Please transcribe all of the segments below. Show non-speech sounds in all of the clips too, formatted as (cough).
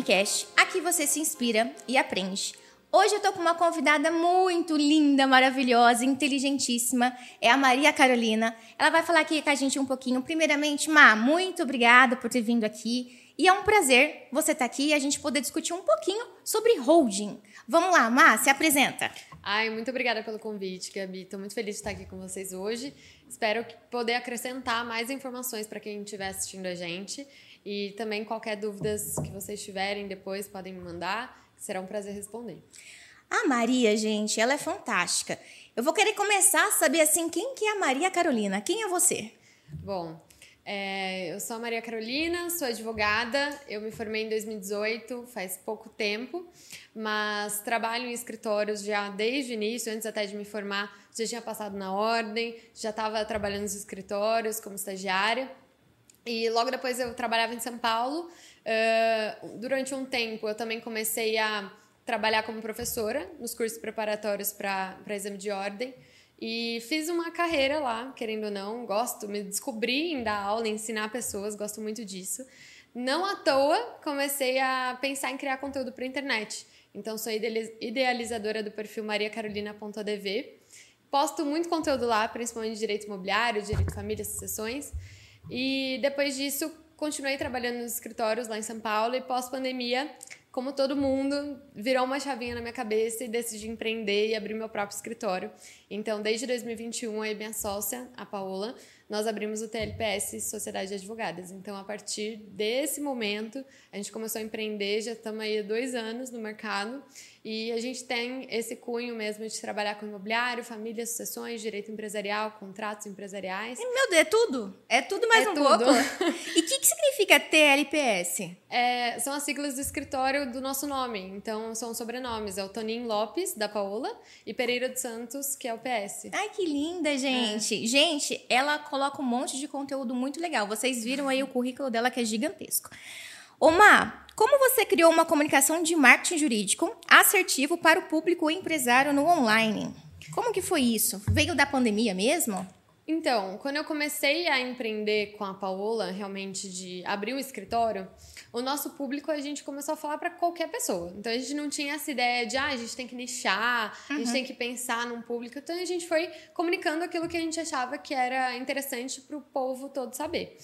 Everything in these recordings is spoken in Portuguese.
SMCast. Aqui você se inspira e aprende. Hoje eu tô com uma convidada muito linda, maravilhosa, inteligentíssima. É a Maria Carolina. Ela vai falar aqui com a gente um pouquinho. Primeiramente, Ma, muito obrigada por ter vindo aqui. E é um prazer você estar tá aqui e a gente poder discutir um pouquinho sobre holding. Vamos lá, Ma, se apresenta. Ai, muito obrigada pelo convite, Gabi. Estou muito feliz de estar aqui com vocês hoje. Espero poder acrescentar mais informações para quem estiver assistindo a gente. E também qualquer dúvidas que vocês tiverem depois podem me mandar. Será um prazer responder. A Maria, gente, ela é fantástica. Eu vou querer começar a saber assim, quem que é a Maria Carolina? Quem é você? Bom, é, eu sou a Maria Carolina, sou advogada. Eu me formei em 2018, faz pouco tempo, mas trabalho em escritórios já desde o início, antes até de me formar, já tinha passado na ordem, já estava trabalhando nos escritórios como estagiária. E logo depois eu trabalhava em São Paulo. Uh, durante um tempo eu também comecei a trabalhar como professora nos cursos preparatórios para exame de ordem. E fiz uma carreira lá, querendo ou não, gosto, me descobri em dar aula, ensinar pessoas, gosto muito disso. Não à toa comecei a pensar em criar conteúdo para internet. Então sou idealizadora do perfil mariacarolina.adv. Posto muito conteúdo lá, principalmente de direito imobiliário, direito família, sucessões. E depois disso, continuei trabalhando nos escritórios lá em São Paulo e pós-pandemia como todo mundo, virou uma chavinha na minha cabeça e decidi empreender e abrir meu próprio escritório. Então, desde 2021, eu e minha sócia, a Paola, nós abrimos o TLPS Sociedade de Advogadas. Então, a partir desse momento, a gente começou a empreender, já estamos aí há dois anos no mercado e a gente tem esse cunho mesmo de trabalhar com imobiliário, família, sucessões, direito empresarial, contratos empresariais. Meu Deus, é tudo? É tudo mais é um tudo. pouco? (laughs) e o que, que significa TLPS? É, são as siglas do escritório do nosso nome. Então, são sobrenomes. É o Toninho Lopes, da Paola, e Pereira dos Santos, que é o PS. Ai, que linda, gente. É. Gente, ela coloca um monte de conteúdo muito legal. Vocês viram aí o currículo dela, que é gigantesco. Omar, como você criou uma comunicação de marketing jurídico assertivo para o público empresário no online? Como que foi isso? Veio da pandemia mesmo? Então, quando eu comecei a empreender com a Paola, realmente de abrir um escritório, o nosso público a gente começou a falar para qualquer pessoa. Então a gente não tinha essa ideia de ah, a gente tem que nichar, uhum. a gente uhum. tem que pensar num público. Então a gente foi comunicando aquilo que a gente achava que era interessante para o povo todo saber.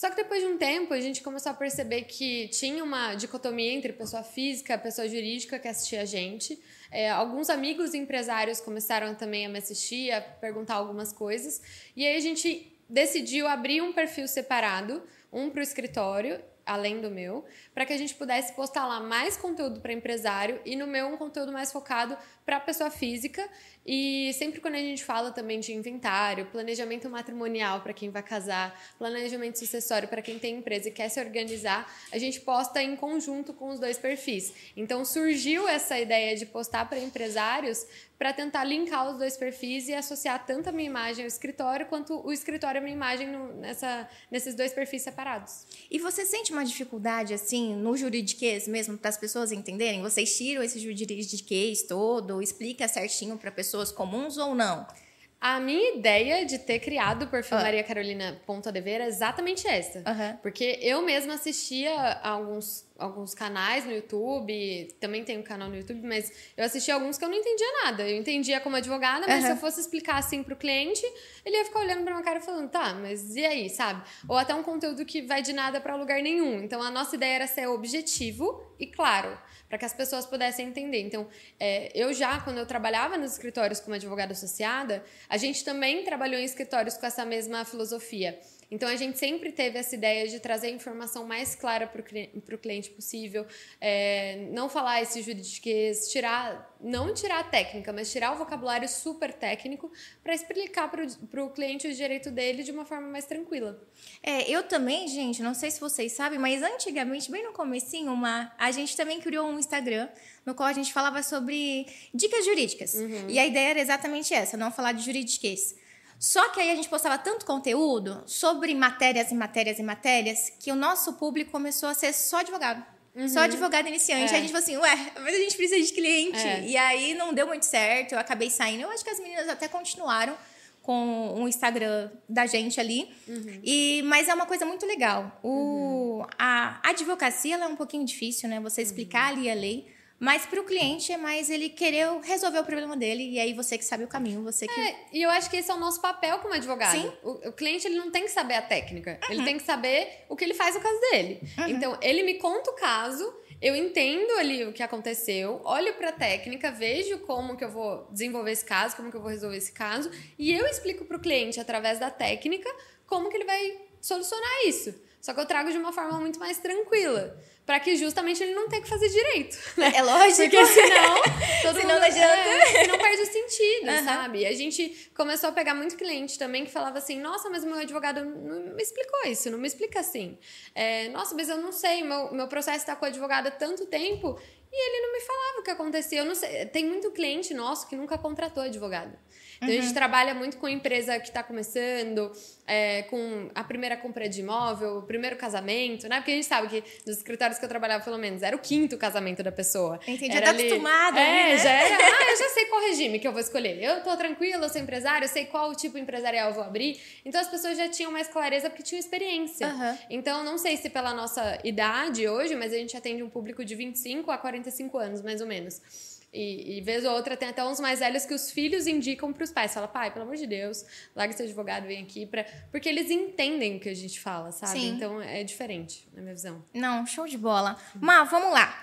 Só que depois de um tempo, a gente começou a perceber que tinha uma dicotomia entre pessoa física e pessoa jurídica que assistia a gente. É, alguns amigos empresários começaram também a me assistir, a perguntar algumas coisas. E aí a gente decidiu abrir um perfil separado, um para o escritório além do meu, para que a gente pudesse postar lá mais conteúdo para empresário e no meu um conteúdo mais focado para pessoa física. E sempre quando a gente fala também de inventário, planejamento matrimonial para quem vai casar, planejamento sucessório para quem tem empresa e quer se organizar, a gente posta em conjunto com os dois perfis. Então surgiu essa ideia de postar para empresários para tentar linkar os dois perfis e associar tanto a minha imagem ao escritório quanto o escritório à minha imagem no, nessa, nesses dois perfis separados. E você sente uma dificuldade assim no juridiquês mesmo para as pessoas entenderem? Vocês tiram esse juridiquês todo, explica certinho para pessoas comuns ou não? A minha ideia de ter criado o perfil ah. Maria Carolina Ponto Dever é exatamente essa. Uhum. Porque eu mesma assistia a alguns, alguns canais no YouTube, também tenho um canal no YouTube, mas eu assistia alguns que eu não entendia nada. Eu entendia como advogada, mas uhum. se eu fosse explicar assim pro cliente, ele ia ficar olhando pra minha cara e falando, tá, mas e aí, sabe? Ou até um conteúdo que vai de nada para lugar nenhum. Então a nossa ideia era ser objetivo e claro para que as pessoas pudessem entender. Então, é, eu já, quando eu trabalhava nos escritórios como advogada associada, a gente também trabalhou em escritórios com essa mesma filosofia. Então a gente sempre teve essa ideia de trazer a informação mais clara para o cliente possível, é, não falar esse juridiquês, tirar, não tirar a técnica, mas tirar o vocabulário super técnico para explicar para o cliente o direito dele de uma forma mais tranquila. É, eu também, gente, não sei se vocês sabem, mas antigamente, bem no comecinho, uma, a gente também criou um Instagram no qual a gente falava sobre dicas jurídicas. Uhum. E a ideia era exatamente essa, não falar de juridiquês. Só que aí a gente postava tanto conteúdo sobre matérias e matérias e matérias que o nosso público começou a ser só advogado. Uhum. Só advogado iniciante. É. Aí a gente falou assim, ué, mas a gente precisa de cliente. É. E aí não deu muito certo, eu acabei saindo. Eu acho que as meninas até continuaram com o Instagram da gente ali. Uhum. E, mas é uma coisa muito legal. O, uhum. A advocacia é um pouquinho difícil, né? Você explicar ali a lei. Mas para o cliente é mais ele querer resolver o problema dele e aí você que sabe o caminho, você que. É, e eu acho que esse é o nosso papel como advogado. Sim. O, o cliente ele não tem que saber a técnica, uhum. ele tem que saber o que ele faz no caso dele. Uhum. Então ele me conta o caso, eu entendo ali o que aconteceu, olho para a técnica, vejo como que eu vou desenvolver esse caso, como que eu vou resolver esse caso e eu explico para o cliente através da técnica como que ele vai solucionar isso. Só que eu trago de uma forma muito mais tranquila para que justamente ele não tenha que fazer direito. (laughs) Né? É lógico. Porque senão, (laughs) todo senão mundo, não adianta. É, não perde o sentido, uhum. sabe? A gente começou a pegar muito cliente também que falava assim: nossa, mas o meu advogado não me explicou isso, não me explica assim. É, nossa, mas eu não sei, meu, meu processo está com o advogado há tanto tempo e ele não me falava o que acontecia. Eu não sei. Tem muito cliente nosso que nunca contratou advogado. Então uhum. a gente uhum. trabalha muito com empresa que está começando, é, com a primeira compra de imóvel, o primeiro casamento, né? Porque a gente sabe que nos escritórios que eu trabalhava, pelo menos, era o quinto casamento da pessoa. Entendi, já tá ali, acostumada. É, né? já era. (laughs) Ah, eu já sei qual regime que eu vou escolher. Eu tô tranquila, eu sou empresária, eu sei qual tipo empresarial eu vou abrir. Então as pessoas já tinham mais clareza porque tinham experiência. Uhum. Então não sei se pela nossa idade hoje, mas a gente atende um público de 25 a 45 anos, mais ou menos. E, e vez ou outra tem até uns mais velhos que os filhos indicam para os pais. Fala, pai, pelo amor de Deus, larga esse advogado, vem aqui. Pra... Porque eles entendem o que a gente fala, sabe? Sim. Então é diferente, na minha visão. Não, show de bola. Mas vamos lá.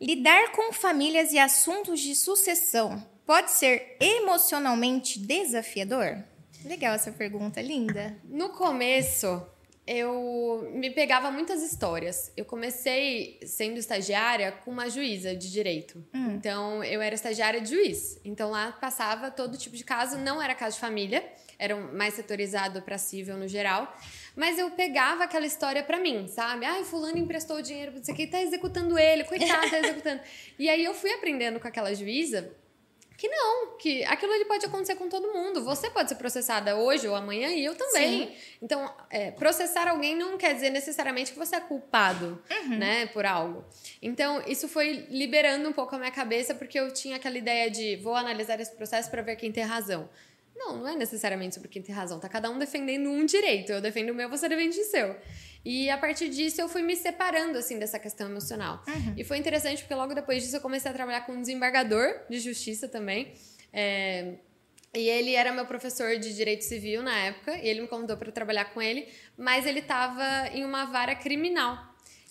Lidar com famílias e assuntos de sucessão pode ser emocionalmente desafiador? Legal essa pergunta, linda. No começo, eu me pegava muitas histórias. Eu comecei sendo estagiária com uma juíza de direito. Hum. Então, eu era estagiária de juiz. Então, lá passava todo tipo de caso. Não era caso de família, era mais setorizado para civil no geral. Mas eu pegava aquela história para mim, sabe? Ai, fulano emprestou dinheiro, não sei o que, tá executando ele, coitado, tá (laughs) executando. e aí eu fui aprendendo com aquela juíza que não, que aquilo ali pode acontecer com todo mundo. Você pode ser processada hoje ou amanhã e eu também. Sim. Então, é, processar alguém não quer dizer necessariamente que você é culpado, uhum. né, por algo. Então, isso foi liberando um pouco a minha cabeça porque eu tinha aquela ideia de vou analisar esse processo para ver quem tem razão. Não, não é necessariamente sobre quem tem razão. Tá cada um defendendo um direito. Eu defendo o meu, você defende o seu. E a partir disso eu fui me separando assim dessa questão emocional. Uhum. E foi interessante porque logo depois disso eu comecei a trabalhar com um desembargador de justiça também. É... E ele era meu professor de direito civil na época, e ele me convidou para trabalhar com ele, mas ele estava em uma vara criminal.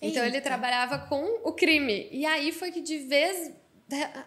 Então Eita. ele trabalhava com o crime. E aí foi que de vez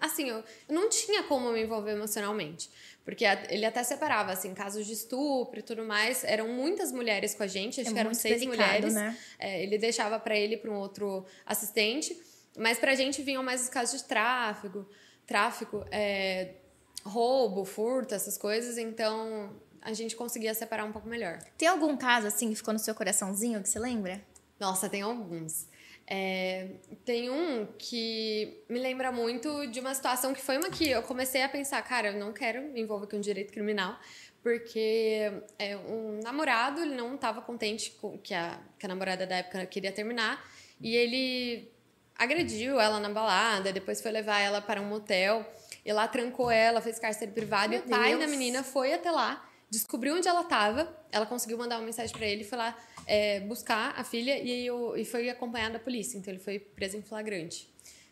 assim, eu não tinha como me envolver emocionalmente. Porque ele até separava, assim, casos de estupro e tudo mais. Eram muitas mulheres com a gente, acho é que eram seis mulheres. Né? É, ele deixava para ele para um outro assistente. Mas pra gente vinham mais os casos de tráfico, tráfico, é, roubo, furto, essas coisas. Então a gente conseguia separar um pouco melhor. Tem algum caso assim que ficou no seu coraçãozinho que você lembra? Nossa, tem alguns. É, tem um que me lembra muito de uma situação que foi uma que eu comecei a pensar, cara, eu não quero me envolver com direito criminal, porque é, um namorado ele não estava contente com que a, que a namorada da época queria terminar e ele agrediu ela na balada, depois foi levar ela para um motel e lá trancou ela, fez cárcere privado Meu e o pai Deus. da menina foi até lá, descobriu onde ela estava, ela conseguiu mandar uma mensagem para ele e foi lá é, buscar a filha e, eu, e foi acompanhado da polícia, então ele foi preso em flagrante.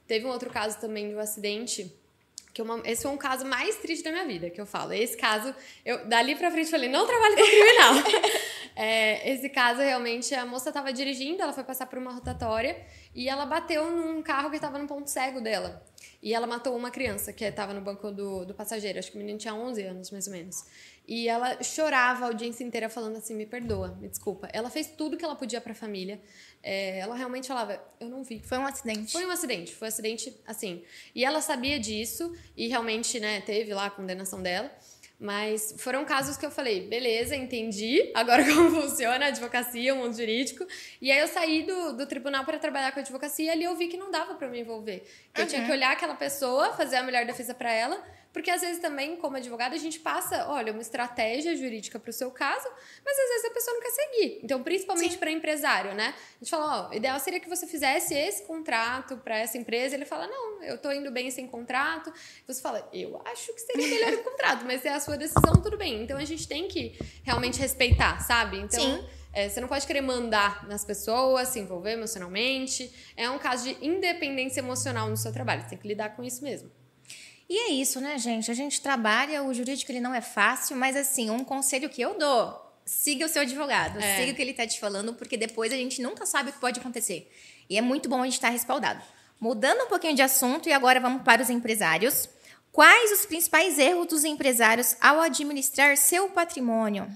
Teve um outro caso também de um acidente que uma, esse foi um caso mais triste da minha vida, que eu falo. Esse caso, eu dali pra frente falei, não trabalho com criminal. (laughs) é, esse caso, realmente, a moça estava dirigindo, ela foi passar por uma rotatória e ela bateu num carro que estava no ponto cego dela. E ela matou uma criança que estava no banco do, do passageiro. Acho que o menino tinha 11 anos, mais ou menos. E ela chorava a audiência inteira falando assim: me perdoa, me desculpa. Ela fez tudo que ela podia para a família. É, ela realmente falava: eu não vi. Foi um acidente. Foi um acidente, foi um acidente assim. E ela sabia disso e realmente, né, teve lá a condenação dela. Mas foram casos que eu falei, beleza, entendi agora (laughs) como funciona a advocacia, o mundo jurídico. E aí eu saí do, do tribunal para trabalhar com a advocacia e ali eu vi que não dava para me envolver. Que uhum. Eu tinha que olhar aquela pessoa, fazer a melhor defesa para ela, porque às vezes também, como advogado, a gente passa, olha, uma estratégia jurídica para o seu caso, mas às vezes a pessoa não quer seguir. Então, principalmente para empresário, né? A gente fala, ó, o ideal seria que você fizesse esse contrato para essa empresa. Ele fala, não, eu tô indo bem sem contrato. Você fala, eu acho que seria melhor o contrato, mas é a sua sua decisão, tudo bem. Então a gente tem que realmente respeitar, sabe? Então, Sim. É, você não pode querer mandar nas pessoas, se envolver emocionalmente. É um caso de independência emocional no seu trabalho. Você tem que lidar com isso mesmo. E é isso, né, gente? A gente trabalha, o jurídico ele não é fácil, mas assim, um conselho que eu dou: siga o seu advogado, É. siga o que ele tá te falando, porque depois a gente nunca sabe o que pode acontecer. E é muito bom a gente estar respaldado. Mudando um pouquinho de assunto, e agora vamos para os empresários. Quais os principais erros dos empresários ao administrar seu patrimônio?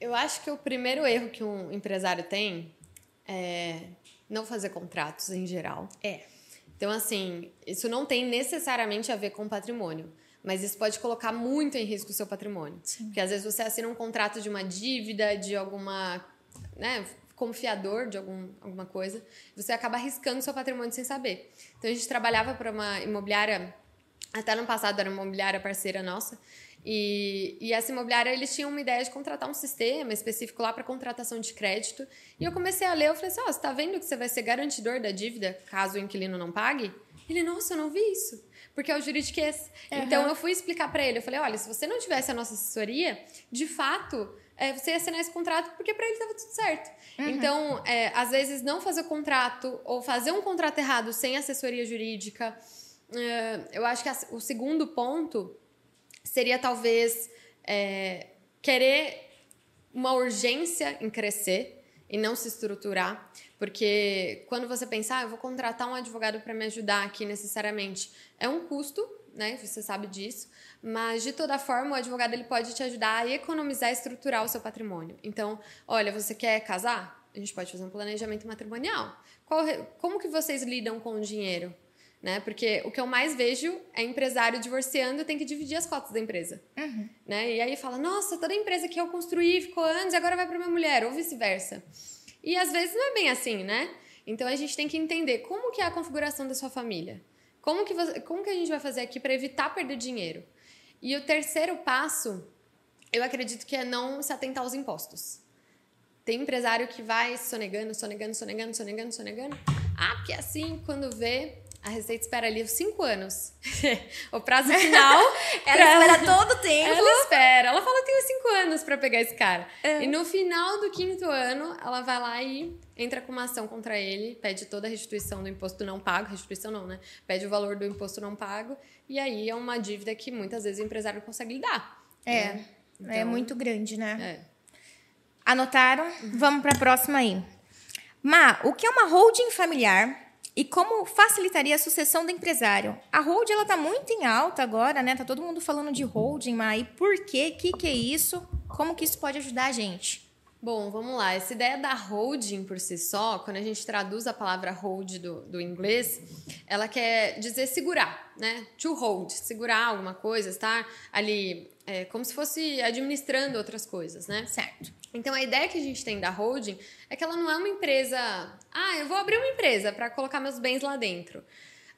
Eu acho que o primeiro erro que um empresário tem é não fazer contratos em geral. É. Então, assim, isso não tem necessariamente a ver com patrimônio, mas isso pode colocar muito em risco o seu patrimônio. Porque às vezes você assina um contrato de uma dívida, de alguma. Né, confiador de algum, alguma coisa, você acaba arriscando o seu patrimônio sem saber. Então, a gente trabalhava para uma imobiliária, até no passado era uma imobiliária parceira nossa, e, e essa imobiliária, eles tinham uma ideia de contratar um sistema específico lá para contratação de crédito. E eu comecei a ler, eu falei assim, ó, você tá vendo que você vai ser garantidor da dívida caso o inquilino não pague? Ele, nossa, eu não vi isso. Porque é o juridiquês. Uhum. Então, eu fui explicar para ele, eu falei, olha, se você não tivesse a nossa assessoria, de fato, é, você ia assinar esse contrato porque para ele estava tudo certo. Então, é, às vezes, não fazer o contrato ou fazer um contrato errado sem assessoria jurídica. é, eu acho que a- o segundo ponto seria talvez é, querer uma urgência em crescer e não se estruturar, porque quando você pensar, ah, eu vou contratar um advogado para me ajudar aqui necessariamente, é um custo, né? Você sabe disso, mas de toda forma o advogado ele pode te ajudar a economizar e estruturar o seu patrimônio. Então, olha, você quer casar? A gente pode fazer um planejamento matrimonial. Qual como que vocês lidam com o dinheiro? Né? Porque o que eu mais vejo é empresário divorciando e tem que dividir as cotas da empresa. Né? E aí fala, nossa, toda a empresa que eu construí ficou anos e agora vai para minha mulher, ou vice-versa. E às vezes não é bem assim, né? Então a gente tem que entender como que é a configuração da sua família. Como que, você, como que a gente vai fazer aqui para evitar perder dinheiro? E o terceiro passo, eu acredito que é não se atentar aos impostos. Tem empresário que vai sonegando, sonegando, sonegando, sonegando, sonegando. Ah, porque assim, quando vê, a Receita espera ali os cinco anos. (laughs) o prazo final. (laughs) Ela pra- espera todo o tempo. ela espera. Ela fala, eu tenho cinco anos pra pegar esse cara. É. E no final do quinto ano, ela vai lá e entra com uma ação contra ele, pede toda a restituição do imposto não pago. Restituição não, né? Pede o valor do imposto não pago. E aí é uma dívida que muitas vezes o empresário não consegue lidar. É, né? é Então, muito grande, né? É. Anotaram? Vamos para a próxima aí. Ma, o que é uma holding familiar e como facilitaria a sucessão do empresário? A holding ela tá muito em alta agora, né? Tá todo mundo falando de holding, Ma. E por quê? O que, que é isso? Como que isso pode ajudar a gente? Bom, vamos lá. Essa ideia da holding por si só, quando a gente traduz a palavra hold do, do inglês, ela quer dizer segurar, né? To hold, segurar alguma coisa, estar ali é, como se fosse administrando outras coisas, né? Certo. Então a ideia que a gente tem da holding é que ela não é uma empresa. Ah, eu vou abrir uma empresa para colocar meus bens lá dentro.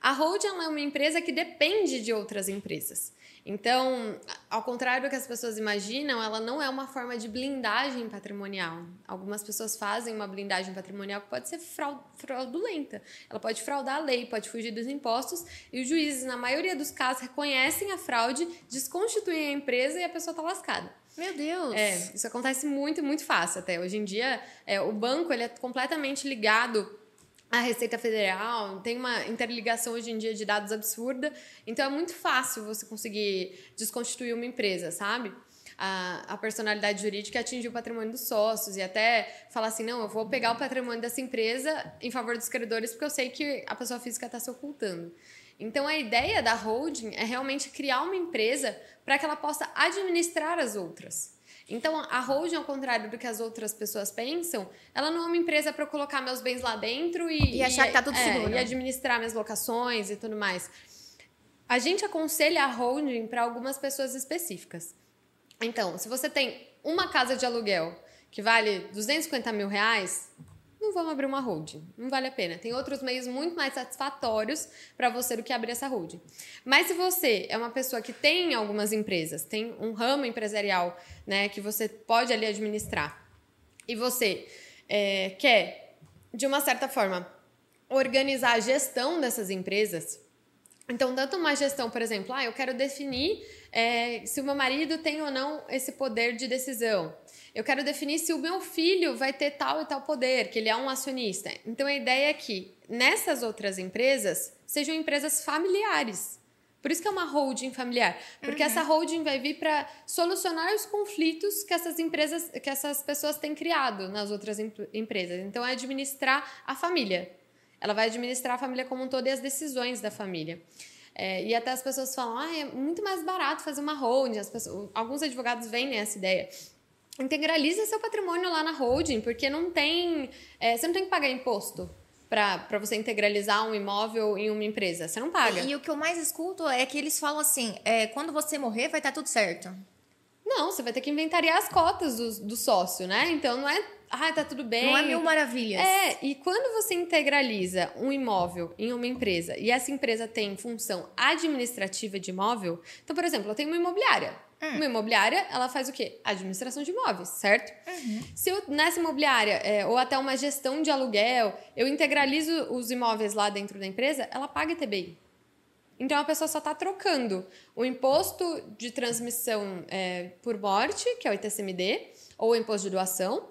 A holding é uma empresa que depende de outras empresas. Então, ao contrário do que as pessoas imaginam, ela não é uma forma de blindagem patrimonial. Algumas pessoas fazem uma blindagem patrimonial que pode ser frau- fraudulenta. Ela pode fraudar a lei, pode fugir dos impostos, e os juízes, na maioria dos casos, reconhecem a fraude, desconstituem a empresa e a pessoa está lascada. Meu Deus. É, isso acontece muito, muito fácil até. Hoje em dia, é, o banco ele é completamente ligado à Receita Federal, tem uma interligação hoje em dia de dados absurda, então é muito fácil você conseguir desconstituir uma empresa, sabe? A, a personalidade jurídica atingir o patrimônio dos sócios e até falar assim, não, eu vou pegar o patrimônio dessa empresa em favor dos credores porque eu sei que a pessoa física está se ocultando. Então a ideia da holding é realmente criar uma empresa para que ela possa administrar as outras. Então a holding, ao contrário do que as outras pessoas pensam, ela não é uma empresa para eu colocar meus bens lá dentro e, E achar que tá tudo é, seguro. e administrar minhas locações e tudo mais. A gente aconselha a holding para algumas pessoas específicas. Então, se você tem uma casa de aluguel que vale 250 mil reais, não vamos abrir uma holding. Não vale a pena. Tem outros meios muito mais satisfatórios para você do que abrir essa holding. Mas se você é uma pessoa que tem algumas empresas, tem um ramo empresarial né, que você pode ali administrar, e você é, quer, de uma certa forma, organizar a gestão dessas empresas, Então, tanto uma gestão, por exemplo, ah, eu quero definir é, se o meu marido tem ou não esse poder de decisão. Eu quero definir se o meu filho vai ter tal e tal poder, que ele é um acionista. Então, a ideia é que nessas outras empresas sejam empresas familiares. Por isso que é uma holding familiar, porque uhum. essa holding vai vir para solucionar os conflitos que essas empresas, que essas pessoas têm criado nas outras empresas. Então é administrar a família. Ela vai administrar a família como um todo e as decisões da família. É, e até as pessoas falam, ah, é muito mais barato fazer uma holding. As pessoas, alguns advogados vendem essa ideia. Integraliza seu patrimônio lá na holding, porque não tem, é, você não tem que pagar imposto para você integralizar um imóvel em uma empresa. Você não paga. E, e o que eu mais escuto é que eles falam assim: é, quando você morrer, vai estar tá tudo certo. Não, você vai ter que inventariar as cotas do, do sócio, né? Então não é. Ah, tá tudo bem. Não é mil maravilhas. É, e quando você integraliza um imóvel em uma empresa e essa empresa tem função administrativa de imóvel, então, por exemplo, eu tenho uma imobiliária. Hum. Uma imobiliária, ela faz o quê? Administração de imóveis, certo? Uhum. Se eu, nessa imobiliária, é, ou até uma gestão de aluguel, eu integralizo os imóveis lá dentro da empresa, ela paga ITBI. Então a pessoa só está trocando o imposto de transmissão é, por morte, que é o ITCMD, ou o imposto de doação,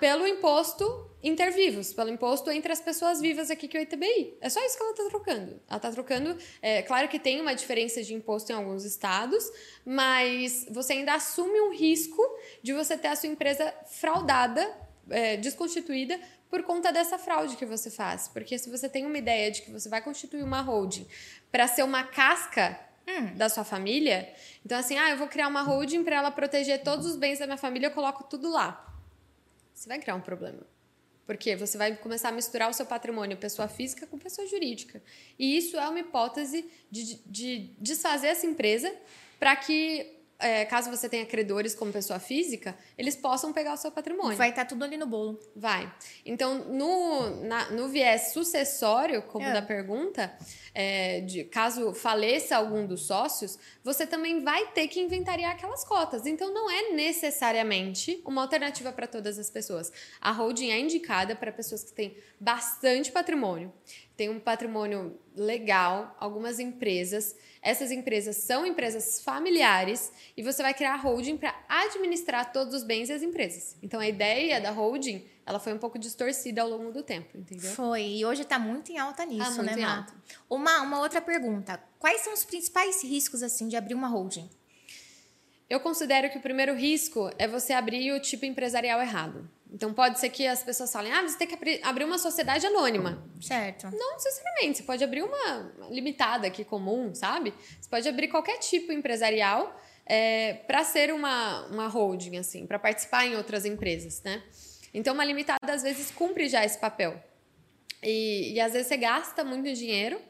pelo imposto intervivos, pelo imposto entre as pessoas vivas aqui que é o ITBI. É só isso que ela está trocando. Ela está trocando. É, claro que tem uma diferença de imposto em alguns estados, mas você ainda assume um risco de você ter a sua empresa fraudada, é, desconstituída, por conta dessa fraude que você faz. Porque se você tem uma ideia de que você vai constituir uma holding para ser uma casca hum. da sua família, então assim, ah, eu vou criar uma holding para ela proteger todos os bens da minha família, eu coloco tudo lá você vai criar um problema. Porque você vai começar a misturar o seu patrimônio pessoa física com pessoa jurídica. E isso é uma hipótese de, de desfazer essa empresa para que é, caso você tenha credores como pessoa física, eles possam pegar o seu patrimônio. Vai estar tá tudo ali no bolo. Vai. Então, no, na, no viés sucessório, como é. da pergunta, é, de caso faleça algum dos sócios, você também vai ter que inventariar aquelas cotas. Então, não é necessariamente uma alternativa para todas as pessoas. A holding é indicada para pessoas que têm bastante patrimônio, tem um patrimônio legal, algumas empresas. Essas empresas são empresas familiares e você vai criar a holding para administrar todos os bens e as empresas. Então a ideia da holding, ela foi um pouco distorcida ao longo do tempo, entendeu? Foi, e hoje está muito em alta nisso, tá muito né, Mato? Uma, uma outra pergunta. Quais são os principais riscos assim de abrir uma holding? Eu considero que o primeiro risco é você abrir o tipo empresarial errado. Então pode ser que as pessoas falem, ah, você tem que abrir uma sociedade anônima. Certo. Não necessariamente. Você pode abrir uma limitada aqui comum, sabe? Você pode abrir qualquer tipo empresarial é, para ser uma, uma holding, assim, para participar em outras empresas, né? Então uma limitada às vezes cumpre já esse papel. E, e às vezes você gasta muito dinheiro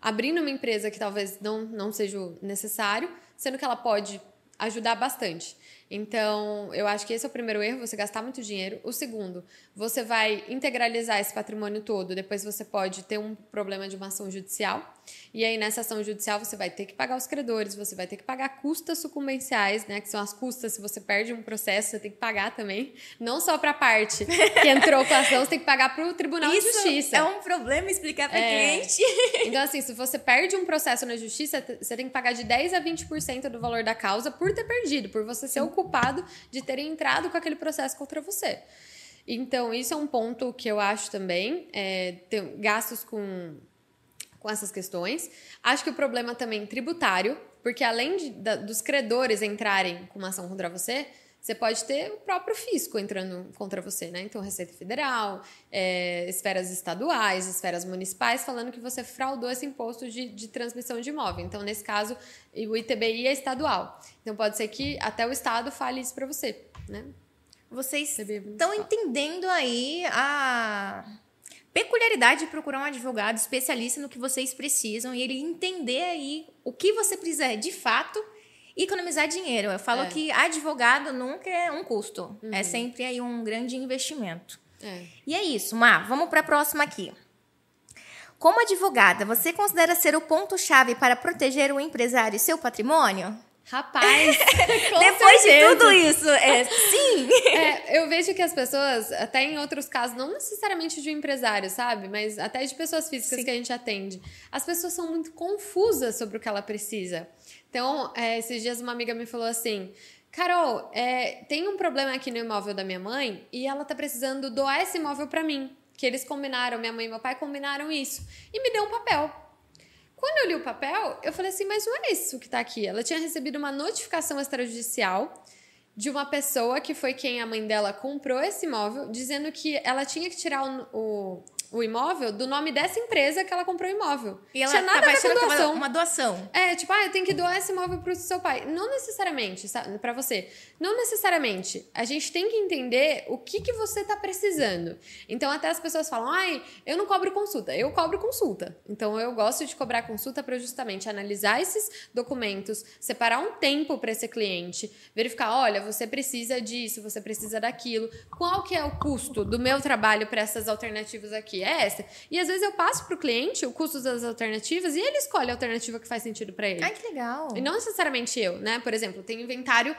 abrindo uma empresa que talvez não, não seja necessário, sendo que ela pode ajudar bastante. Então, eu acho que esse é o primeiro erro, você gastar muito dinheiro. O segundo, você vai integralizar esse patrimônio todo, depois você pode ter um problema de uma ação judicial. E aí, nessa ação judicial, você vai ter que pagar os credores, você vai ter que pagar custas sucumbenciais, né? Que são as custas, se você perde um processo, você tem que pagar também. Não só para a parte que entrou com a ação, você tem que pagar para o Tribunal Isso de Justiça. É um problema explicar para é. cliente. (laughs) Então, assim, se você perde um processo na justiça, você tem que pagar de 10 a 20% do valor da causa por ter perdido, por você ser o culpado de ter entrado com aquele processo contra você. Então, isso é um ponto que eu acho também. É, gastos com, com essas questões. Acho que o problema também tributário, porque além de, da, dos credores entrarem com uma ação contra você, você pode ter o próprio fisco entrando contra você, né? Então, Receita Federal, é, esferas estaduais, esferas municipais, falando que você fraudou esse imposto de, de transmissão de imóvel. Então, nesse caso, o ITBI é estadual. Então, pode ser que até o Estado fale isso para você, né? Vocês estão entendendo aí a peculiaridade de procurar um advogado especialista no que vocês precisam e ele entender aí o que você precisa de fato e economizar dinheiro. Eu falo é. que advogado nunca é um custo, é uhum. é sempre aí um grande investimento. É. E é isso, Má. Vamos para a próxima aqui. Como advogada, você considera ser o ponto-chave para proteger o empresário e seu patrimônio? Rapaz, (laughs) depois certeza. de tudo isso, é, sim. (laughs) É, eu vejo que as pessoas, até em outros casos, não necessariamente de um empresário, sabe? Mas até de pessoas físicas sim. que a gente atende, as pessoas são muito confusas sobre o que ela precisa. Então, é, esses dias uma amiga me falou assim: Carol, é, tem um problema aqui no imóvel da minha mãe e ela tá precisando doar esse imóvel para mim. Que eles combinaram, minha mãe e meu pai combinaram isso. E me deu um papel. Quando eu li o papel, eu falei assim, mas não é isso que está aqui. Ela tinha recebido uma notificação extrajudicial de uma pessoa que foi quem a mãe dela comprou esse imóvel, dizendo que ela tinha que tirar o, o o imóvel do nome dessa empresa que ela comprou o imóvel. E ela Tinha nada tá a ver com doação. Uma doação. É, tipo, ah, eu tenho que doar esse imóvel pro seu pai. Não necessariamente, para você. Não necessariamente. A gente tem que entender o que, que você tá precisando. Então, até as pessoas falam, ai, eu não cobro consulta. Eu cobro consulta. Então, eu gosto de cobrar consulta para justamente analisar esses documentos, separar um tempo para esse cliente, verificar, olha, você precisa disso, você precisa daquilo. Qual que é o custo do meu trabalho para essas alternativas aqui? É essa. E às vezes eu passo para o cliente o custo das alternativas e ele escolhe a alternativa que faz sentido para ele. Ai, que legal. E não necessariamente eu, né? Por exemplo, tem inventário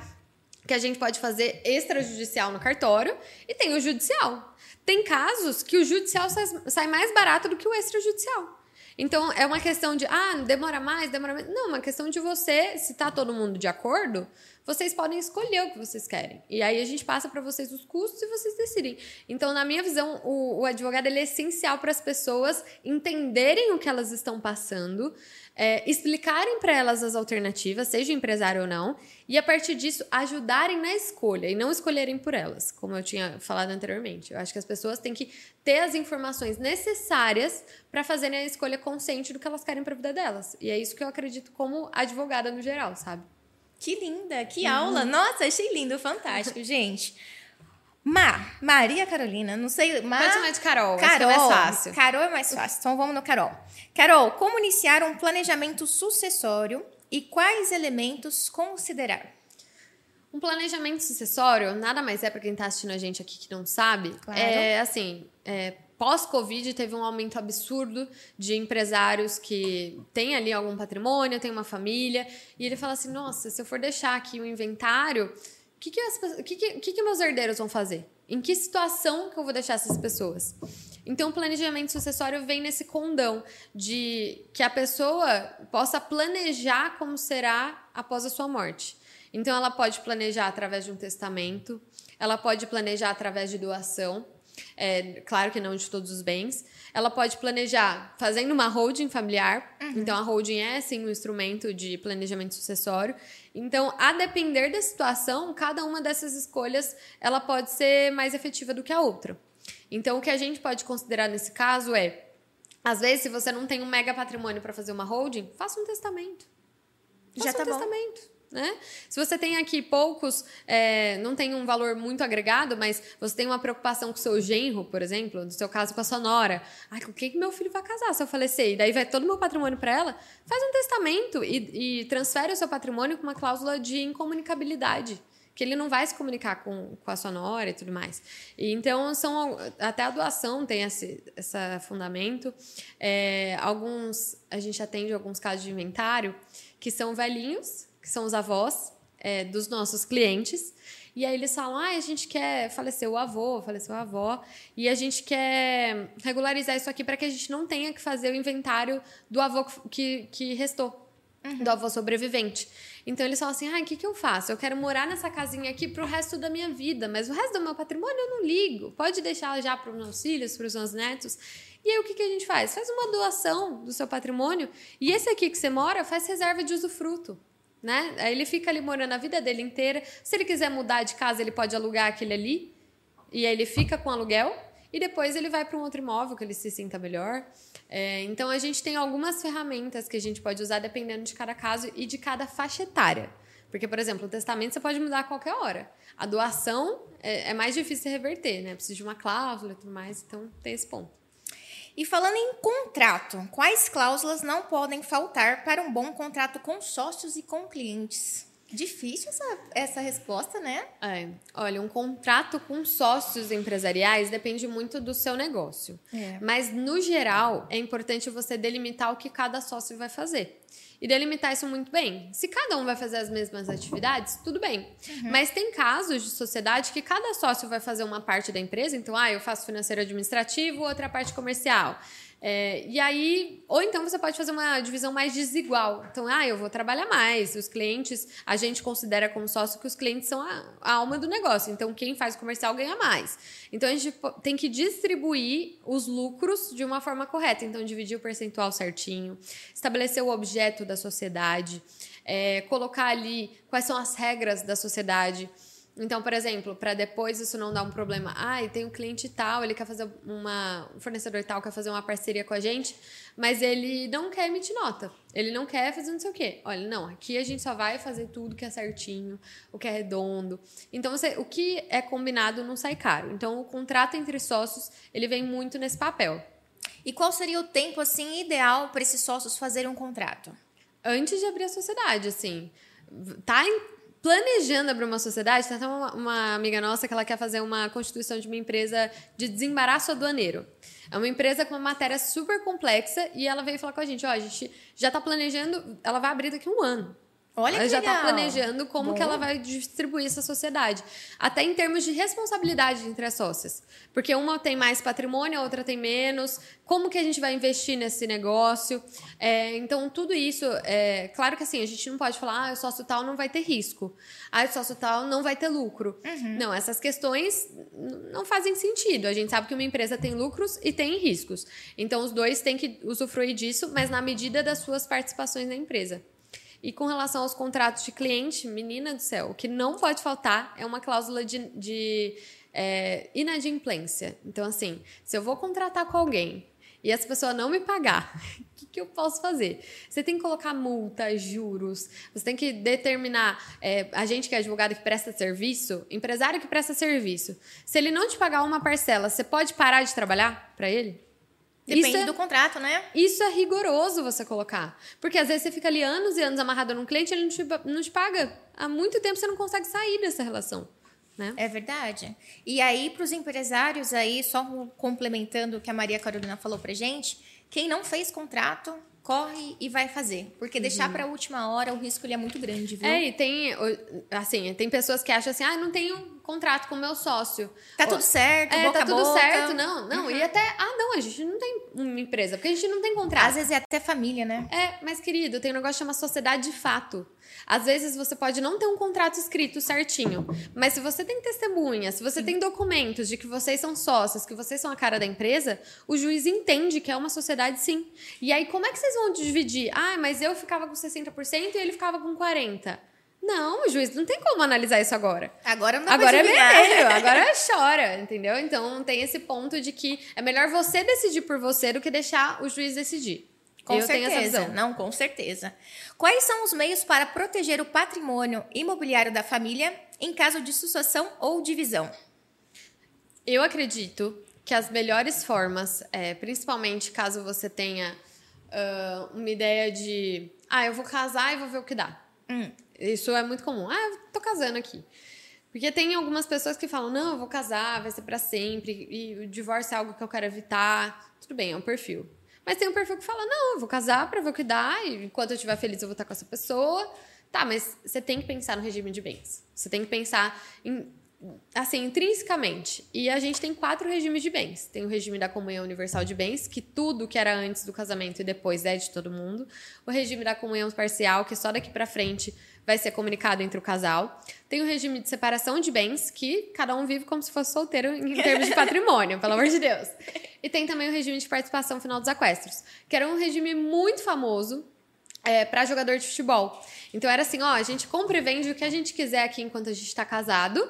que a gente pode fazer extrajudicial no cartório e tem o judicial. Tem casos que o judicial sai, sai mais barato do que o extrajudicial. Então, é uma questão de, ah, demora mais, demora mais. Não, é uma questão de você, se tá todo mundo de acordo, vocês podem escolher o que vocês querem. E aí a gente passa para vocês os custos e vocês decidem. Então, na minha visão, o, o advogado é essencial para as pessoas entenderem o que elas estão passando, é, explicarem para elas as alternativas, seja empresário ou não, e a partir disso ajudarem na escolha e não escolherem por elas, como eu tinha falado anteriormente. Eu acho que as pessoas têm que ter as informações necessárias para fazerem a escolha consciente do que elas querem para a vida delas. E é isso que eu acredito como advogada no geral, sabe? Que linda, que uhum. aula. Nossa, achei lindo, fantástico, (laughs) gente. Ma, Maria Carolina, não sei. Ma, Pode chamar de Carol, Carol, é fácil. Carol é mais fácil, então vamos no Carol. Carol, como iniciar um planejamento sucessório e quais elementos considerar? Um planejamento sucessório nada mais é para quem está assistindo a gente aqui que não sabe. Claro. É assim, é, pós-Covid teve um aumento absurdo de empresários que têm ali algum patrimônio, tem uma família, e ele fala assim: nossa, se eu for deixar aqui um inventário, o que, que, que, que, que meus herdeiros vão fazer? Em que situação que eu vou deixar essas pessoas? Então, o planejamento sucessório vem nesse condão de que a pessoa possa planejar como será após a sua morte. Então, ela pode planejar através de um testamento, ela pode planejar através de doação, é, claro que não de todos os bens. Ela pode planejar fazendo uma holding familiar. Uhum. Então, a holding é, sim, um instrumento de planejamento sucessório. Então, a depender da situação, cada uma dessas escolhas ela pode ser mais efetiva do que a outra. Então, o que a gente pode considerar nesse caso é, às vezes, se você não tem um mega patrimônio para fazer uma holding, faça um testamento. Faça Já tá um bom. Né? Se você tem aqui poucos, é, não tem um valor muito agregado, mas você tem uma preocupação com o seu genro, por exemplo, no seu caso com a sua nora. Ai, com quem que meu filho vai casar se eu falecer? E daí vai todo o meu patrimônio para ela. Faz um testamento e, e transfere o seu patrimônio com uma cláusula de incomunicabilidade que ele não vai se comunicar com, com a sua nora e tudo mais. E, então, são até a doação tem esse, esse fundamento. É, alguns, a gente atende alguns casos de inventário que são velhinhos, que são os avós é, dos nossos clientes. E aí eles falam: ah, a gente quer falecer o avô, faleceu a avó, e a gente quer regularizar isso aqui para que a gente não tenha que fazer o inventário do avô que, que restou. Uhum. Do avô sobrevivente. Então eles falam assim: ah, o que, que eu faço? Eu quero morar nessa casinha aqui pro resto da minha vida, mas o resto do meu patrimônio eu não ligo. Pode deixar já para os meus filhos, para os meus netos. E aí o que, que a gente faz? Faz uma doação do seu patrimônio e esse aqui que você mora faz reserva de usufruto né? Aí ele fica ali morando a vida dele inteira. Se ele quiser mudar de casa, ele pode alugar aquele ali. E aí ele fica com aluguel. E depois ele vai para um outro imóvel que ele se sinta melhor. É, então a gente tem algumas ferramentas que a gente pode usar dependendo de cada caso e de cada faixa etária. Porque, por exemplo, o testamento você pode mudar a qualquer hora. A doação é, é mais difícil de reverter, né? Precisa de uma cláusula e tudo mais, então tem esse ponto. E falando em contrato, quais cláusulas não podem faltar para um bom contrato com sócios e com clientes? Difícil essa, essa resposta, né? É. Olha, um contrato com sócios empresariais depende muito do seu negócio. É. Mas, no geral, é importante você delimitar o que cada sócio vai fazer. E delimitar isso muito bem. Se cada um vai fazer as mesmas atividades, tudo bem. Uhum. Mas tem casos de sociedade que cada sócio vai fazer uma parte da empresa, então, ah, eu faço financeiro administrativo, outra parte comercial. É, e aí, ou então você pode fazer uma divisão mais desigual. Então, ah, eu vou trabalhar mais. Os clientes, a gente considera como sócio que os clientes são a, a alma do negócio. Então, quem faz o comercial ganha mais. Então, a gente tem que distribuir os lucros de uma forma correta. Então, dividir o percentual certinho, estabelecer o objeto da sociedade, é, colocar ali quais são as regras da sociedade. Então, por exemplo, para depois isso não dar um problema. Ah, tem um cliente tal, ele quer fazer uma. Um fornecedor tal quer fazer uma parceria com a gente, mas ele não quer emitir nota. Ele não quer fazer não sei o quê. Olha, não, aqui a gente só vai fazer tudo que é certinho, o que é redondo. Então, você, o que é combinado não sai caro. Então, o contrato entre sócios, ele vem muito nesse papel. E qual seria o tempo, assim, ideal para esses sócios fazerem um contrato? Antes de abrir a sociedade, assim. Tá em planejando abrir uma sociedade, tem até uma, uma, amiga nossa que ela quer fazer uma constituição de uma empresa de desembaraço aduaneiro. É uma empresa com uma matéria super complexa e ela veio falar com a gente, ó, a gente já está planejando, ela vai abrir daqui a um ano. Olha ela já está planejando como que ela vai distribuir essa sociedade. Até em termos de responsabilidade entre as sócias. Porque uma tem mais patrimônio, a outra tem menos. Como que a gente vai investir nesse negócio? É, então, tudo isso, é, claro que assim, a gente não pode falar, ah, o sócio tal não vai ter risco. Ah, o sócio tal não vai ter lucro. Uhum. Não, essas questões não fazem sentido. A gente sabe que uma empresa tem lucros e tem riscos. Então, os dois têm que usufruir disso, mas na medida das suas participações na empresa. E com relação aos contratos de cliente, menina do céu, o que não pode faltar é uma cláusula de, de é, inadimplência. Então, assim, se eu vou contratar com alguém e essa pessoa não me pagar, (laughs) o que, que, eu posso fazer? Você tem que colocar multa, juros, você tem que determinar, é, a gente que é advogado que presta serviço, empresário que presta serviço, se ele não te pagar uma parcela, você pode parar de trabalhar para ele? Depende é, do contrato, né? Isso é rigoroso você colocar. Porque às vezes você fica ali anos e anos amarrado num cliente e ele não te, não te paga. Há muito tempo você não consegue sair dessa relação. Né? É verdade. E aí, para os empresários aí, só complementando o que a Maria Carolina falou pra gente, quem não fez contrato, corre e vai fazer. Porque deixar uhum. para a última hora, o risco ele é muito grande, viu? É, e tem, assim, tem pessoas que acham assim, ah, não tenho contrato com o meu sócio. Tá tudo certo, é, boca tá tudo boca. certo. Não, não, uhum. e até, ah, não, a gente não empresa, porque a gente não tem contrato. Às vezes é até família, né? É, mas querido, tem um negócio que chama sociedade de fato. Às vezes você pode não ter um contrato escrito certinho, mas se você tem testemunha, se você Sim. tem documentos de que vocês são sócios, que vocês são a cara da empresa, o juiz entende que é uma sociedade sim. E aí como é que vocês vão dividir? Ah, mas eu ficava com 60% e ele ficava com 40%. Não, o juiz não tem como analisar isso agora. Agora não Agora é vermelho, (laughs) agora chora, entendeu? Então tem esse ponto de que é melhor você decidir por você do que deixar o juiz decidir. Com Eu certeza. Não, com certeza. Quais são os meios para proteger o patrimônio imobiliário da família em caso de sucessão ou divisão? Eu acredito que as melhores formas, é, principalmente caso você tenha uh, uma ideia de, ah, eu vou casar e vou ver o que dá. Hum. Isso é muito comum. Ah, tô casando aqui. Porque tem algumas pessoas que falam, não, eu vou casar, vai ser para sempre, e o divórcio é algo que eu quero evitar. Tudo bem, é um perfil. Mas tem um perfil que fala: não, eu vou casar para ver o que dá, e enquanto eu estiver feliz eu vou estar com essa pessoa. Tá, mas você tem que pensar no regime de bens. Você tem que pensar em, assim, intrinsecamente. E a gente tem quatro regimes de bens. Tem o regime da comunhão universal de bens, que tudo que era antes do casamento e depois é de todo mundo. O regime da comunhão parcial, que só daqui para frente vai ser comunicado entre o casal. Tem o regime de separação de bens, que cada um vive como se fosse solteiro em (laughs) termos de patrimônio, pelo amor de Deus. E tem também o regime de participação final dos equestros, que era um regime muito famoso é, para jogador de futebol. Então era assim, ó, a gente compra e vende o que a gente quiser aqui enquanto a gente está casado.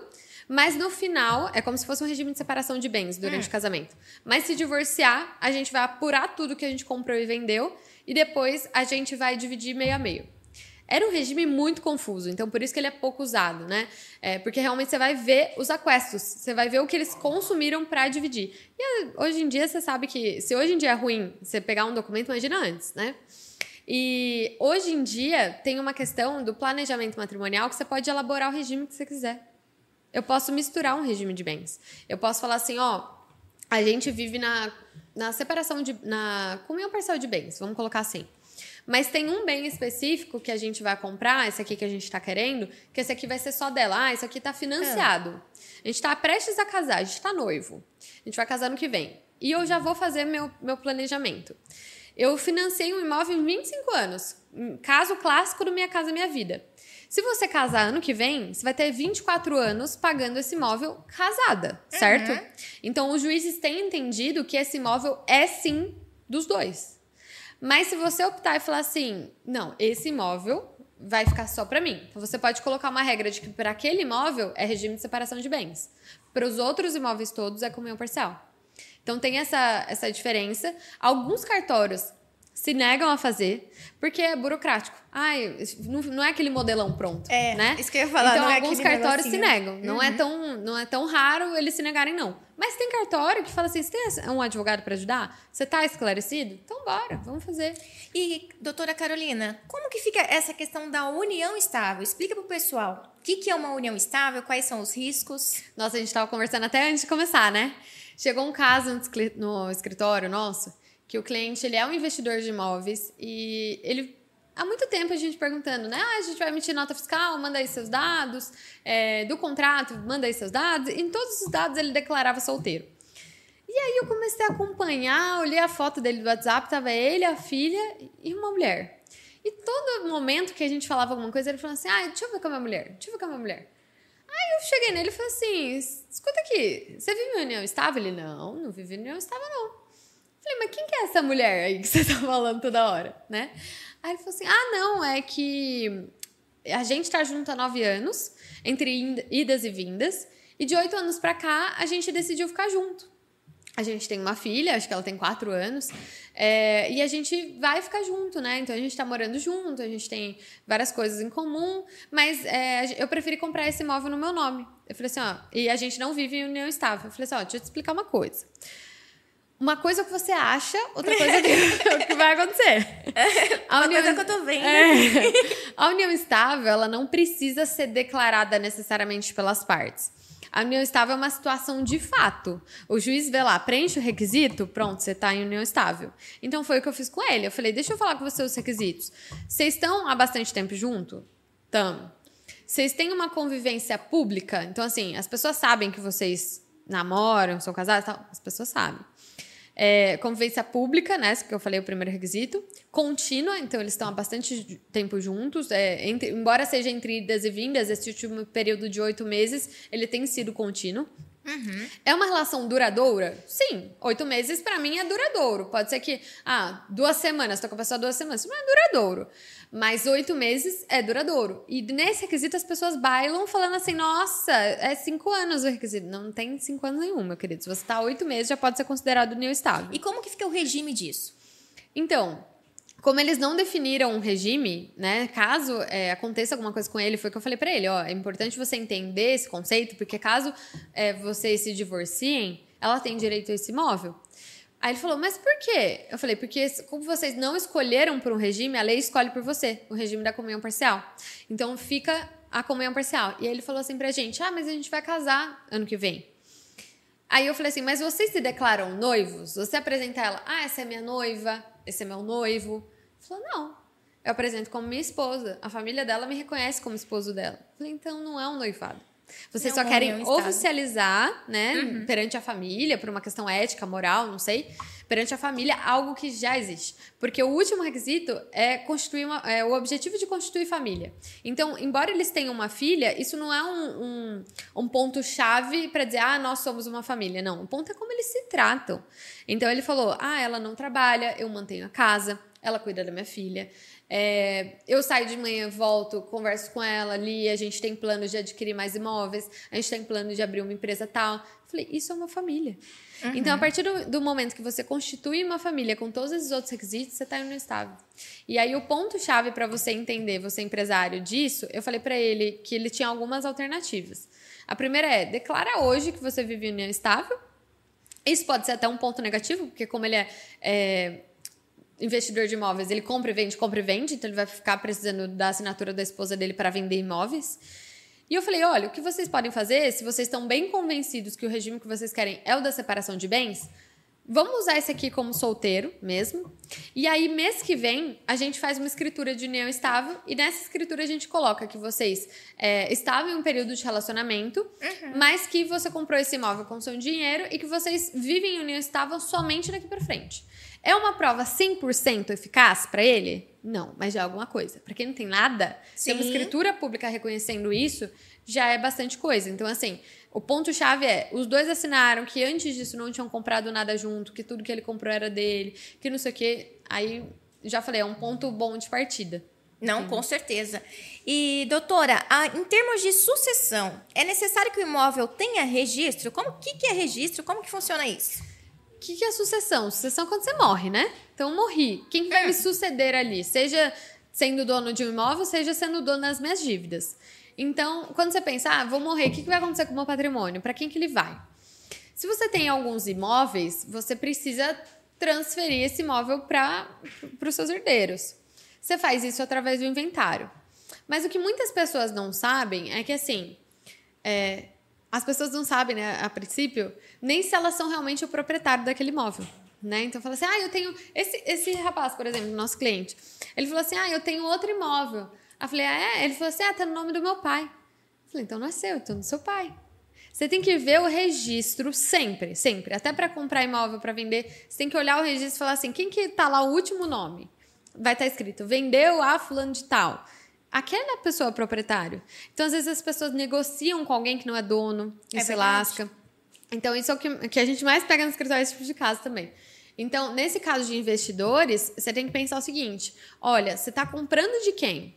Mas no final, é como se fosse um regime de separação de bens durante hum. o casamento. Mas se divorciar, a gente vai apurar tudo que a gente comprou e vendeu. E depois a gente vai dividir meio a meio. Era um regime muito confuso, então por isso que ele é pouco usado, né? É, porque realmente você vai ver os aquestos, você vai ver o que eles consumiram para dividir. E hoje em dia você sabe que se hoje em dia é ruim você pegar um documento, imagina antes, né? E hoje em dia tem uma questão do planejamento matrimonial que você pode elaborar o regime que você quiser. Eu posso misturar um regime de bens. Eu posso falar assim, ó, a gente vive na, na separação de. na comunhão parcial de bens, vamos colocar assim. Mas tem um bem específico que a gente vai comprar, esse aqui que a gente está querendo, que esse aqui vai ser só dela. Ah, isso aqui está financiado. A gente está prestes a casar, a gente está noivo. A gente vai casar no que vem. E eu já vou fazer meu, meu planejamento. Eu financei um imóvel em 25 anos. Caso clássico do Minha Casa Minha Vida. Se você casar ano que vem, você vai ter 24 anos pagando esse imóvel casada, certo? Uhum. Então, os juízes têm entendido que esse imóvel é sim dos dois. Mas se você optar e falar assim, não, esse imóvel vai ficar só para mim. Então, você pode colocar uma regra de que para aquele imóvel é regime de separação de bens. Para os outros imóveis todos é comunhão parcial. Então tem essa, essa diferença. Alguns cartórios se negam a fazer porque é burocrático. Ai, não, não é aquele modelão pronto, é, né? Isso que eu ia falar. Então é alguns cartórios negocinho. se negam. Não é uhum. tão não é tão raro eles se negarem não. Mas tem cartório que fala assim, você tem um advogado para ajudar? Você está esclarecido? Então bora, vamos fazer. E doutora Carolina, como que fica essa questão da união estável? Explica para o pessoal. O que, que é uma união estável? Quais são os riscos? Nossa, a gente estava conversando até antes de começar, né? Chegou um caso no escritório nosso que o cliente ele é um investidor de imóveis e ele há muito tempo a gente perguntando, né? Ah, a gente vai emitir nota fiscal, manda aí seus dados, é, do contrato, manda aí seus dados. Em todos os dados ele declarava solteiro. E aí eu comecei a acompanhar, olhei a foto dele do WhatsApp, tava ele, a filha e uma mulher. E todo momento que a gente falava alguma coisa, ele falava assim: ah, deixa eu ver com a minha mulher, deixa eu ver com a minha mulher. Aí eu cheguei nele e falei assim: escuta aqui, você vive em união estável? Ele: não, não vive em união estável, não. Falei, mas quem que é essa mulher aí que você tá falando toda hora, né? Aí ele falou assim: ah, não, é que a gente tá junto há nove anos, entre idas e vindas, e de oito anos pra cá a gente decidiu ficar junto. A gente tem uma filha, acho que ela tem quatro anos, é, e a gente vai ficar junto, né? Então a gente tá morando junto, a gente tem várias coisas em comum, mas é, eu preferi comprar esse imóvel no meu nome. Eu falei assim, ó, e a gente não vive em união estável. Eu falei assim, ó, deixa eu te explicar uma coisa uma coisa que você acha, outra coisa que, (laughs) que vai acontecer. A uma união, coisa que eu tô vendo. É, a união estável, ela não precisa ser declarada necessariamente pelas partes. A união estável é uma situação de fato. O juiz vê lá, preenche o requisito, pronto, você está em união estável. Então foi o que eu fiz com ele. Eu falei, deixa eu falar com você os requisitos. Vocês estão há bastante tempo junto? Tamo. Vocês têm uma convivência pública? Então, assim, as pessoas sabem que vocês namoram, são casados, tal. as pessoas sabem. É, convivência pública, né? Que eu falei o primeiro requisito. Contínua, então eles estão há bastante tempo juntos. É, entre, embora seja entre idas e vindas, esse último período de oito meses, ele tem sido contínuo. Uhum. É uma relação duradoura? Sim. Oito meses, para mim, é duradouro. Pode ser que, ah, duas semanas, tô com a pessoa duas semanas. Não é duradouro. Mas oito meses é duradouro. E nesse requisito as pessoas bailam falando assim: nossa, é cinco anos o requisito. Não tem cinco anos nenhum, meu querido. Se você está oito meses, já pode ser considerado new estável. E como que fica o regime disso? Então, como eles não definiram um regime, né? Caso é, aconteça alguma coisa com ele, foi o que eu falei para ele: ó, é importante você entender esse conceito, porque caso é, vocês se divorciem, ela tem direito a esse imóvel. Aí ele falou, mas por quê? Eu falei, porque como vocês não escolheram por um regime, a lei escolhe por você, o regime da comunhão parcial. Então fica a comunhão parcial. E aí ele falou assim pra gente, ah, mas a gente vai casar ano que vem. Aí eu falei assim, mas vocês se declaram noivos? Você apresenta ela, ah, essa é minha noiva, esse é meu noivo. Falou, não, eu apresento como minha esposa. A família dela me reconhece como esposo dela. Falei, então não é um noivado. Vocês só querem oficializar, né, uhum. perante a família, por uma questão ética, moral, não sei, perante a família, algo que já existe. Porque o último requisito é constituir uma, é o objetivo de constituir família. Então, embora eles tenham uma filha, isso não é um, um, um ponto-chave para dizer, ah, nós somos uma família. Não, o ponto é como eles se tratam. Então, ele falou, ah, ela não trabalha, eu mantenho a casa, ela cuida da minha filha. É, eu saio de manhã, volto, converso com ela ali, a gente tem planos de adquirir mais imóveis, a gente tem plano de abrir uma empresa tal. Falei, isso é uma família. Uhum. Então, a partir do, do, momento que você constitui uma família com todos esses outros requisitos, você está em um estável. E aí, o ponto-chave para você entender, você empresário disso, eu falei para ele que ele tinha algumas alternativas. A primeira é, declara hoje que você vive em união estável. Isso pode ser até um ponto negativo, porque como ele é, é investidor de imóveis, ele compra e vende, compra e vende, então ele vai ficar precisando da assinatura da esposa dele para vender imóveis. E eu falei: olha, o que vocês podem fazer, se vocês estão bem convencidos que o regime que vocês querem é o da separação de bens, Vamos usar esse aqui como solteiro mesmo. E aí, mês que vem, a gente faz uma escritura de união estável. E nessa escritura a gente coloca que vocês é, estavam em um período de relacionamento, uhum. mas que você comprou esse imóvel com seu dinheiro e que vocês vivem em união estável somente daqui para frente. É uma prova 100% eficaz para ele? Não, mas já é alguma coisa. Para quem não tem nada, Sim. tem uma escritura pública reconhecendo isso, já é bastante coisa. Então, assim, o ponto-chave é: os dois assinaram que antes disso não tinham comprado nada junto, que tudo que ele comprou era dele, que não sei o quê. Aí, já falei, é um ponto bom de partida. Não, Sim. com certeza. E, doutora, a, em termos de sucessão, é necessário que o imóvel tenha registro? Como que, que é registro? Como que funciona isso? O que, que é sucessão? Sucessão é quando você morre, né? Então, morri. Quem vai me suceder ali? Seja sendo dono de um imóvel, seja sendo dono das minhas dívidas. Então, quando você pensa, ah, vou morrer, o que, que vai acontecer com o meu patrimônio? Para quem que ele vai? Se você tem alguns imóveis, você precisa transferir esse imóvel para os seus herdeiros. Você faz isso através do inventário. Mas o que muitas pessoas não sabem é que, assim, é, as pessoas não sabem, né, a princípio, nem se elas são realmente o proprietário daquele imóvel. Né? Então fala assim: ah, eu tenho. Esse, esse rapaz, por exemplo, nosso cliente, ele falou assim: ah, eu tenho outro imóvel. Eu falei, ah, é? Ele falou assim, ah, tá no nome do meu pai. Eu falei, então não é seu, então é seu pai. Você tem que ver o registro sempre, sempre. Até para comprar imóvel, para vender, você tem que olhar o registro e falar assim, quem que tá lá o último nome? Vai estar tá escrito, vendeu a fulano de tal. Aquela pessoa é proprietário. Então, às vezes, as pessoas negociam com alguém que não é dono e é se verdade. lasca. Então, isso é o que, que a gente mais pega no escritório, esse tipo de caso também. Então, nesse caso de investidores, você tem que pensar o seguinte: olha, você está comprando de quem?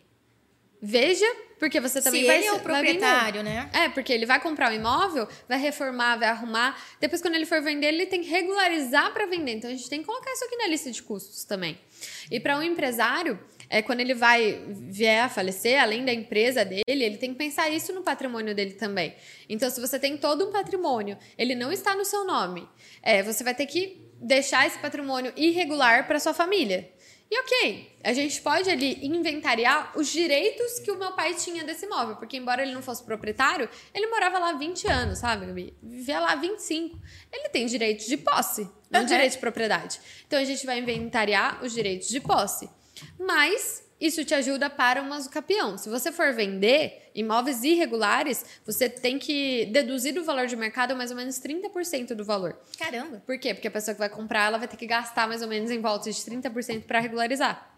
Veja, porque você também Se vai ele é o proprietário, né? É, porque ele vai comprar o um imóvel, vai reformar, vai arrumar. Depois, quando ele for vender, ele tem que regularizar para vender. Então, a gente tem que colocar isso aqui na lista de custos também. E para um empresário, é, quando ele vai vier a falecer, além da empresa dele, ele tem que pensar isso no patrimônio dele também. Então, se você tem todo um patrimônio, ele não está no seu nome, é, você vai ter que deixar esse patrimônio irregular para sua família. E ok, a gente pode ali inventariar os direitos que o meu pai tinha desse imóvel, porque embora ele não fosse proprietário, ele morava lá 20 anos, sabe, Gabi? Vivia lá 25. Ele tem direito de posse, não uhum. direito de propriedade. Então a gente vai inventariar os direitos de posse. Mas isso te ajuda para uma capião. Se você for vender imóveis irregulares, você tem que deduzir do valor de mercado mais ou menos 30% do valor. Caramba! Por quê? Porque a pessoa que vai comprar, ela vai ter que gastar mais ou menos em volta de 30% para regularizar.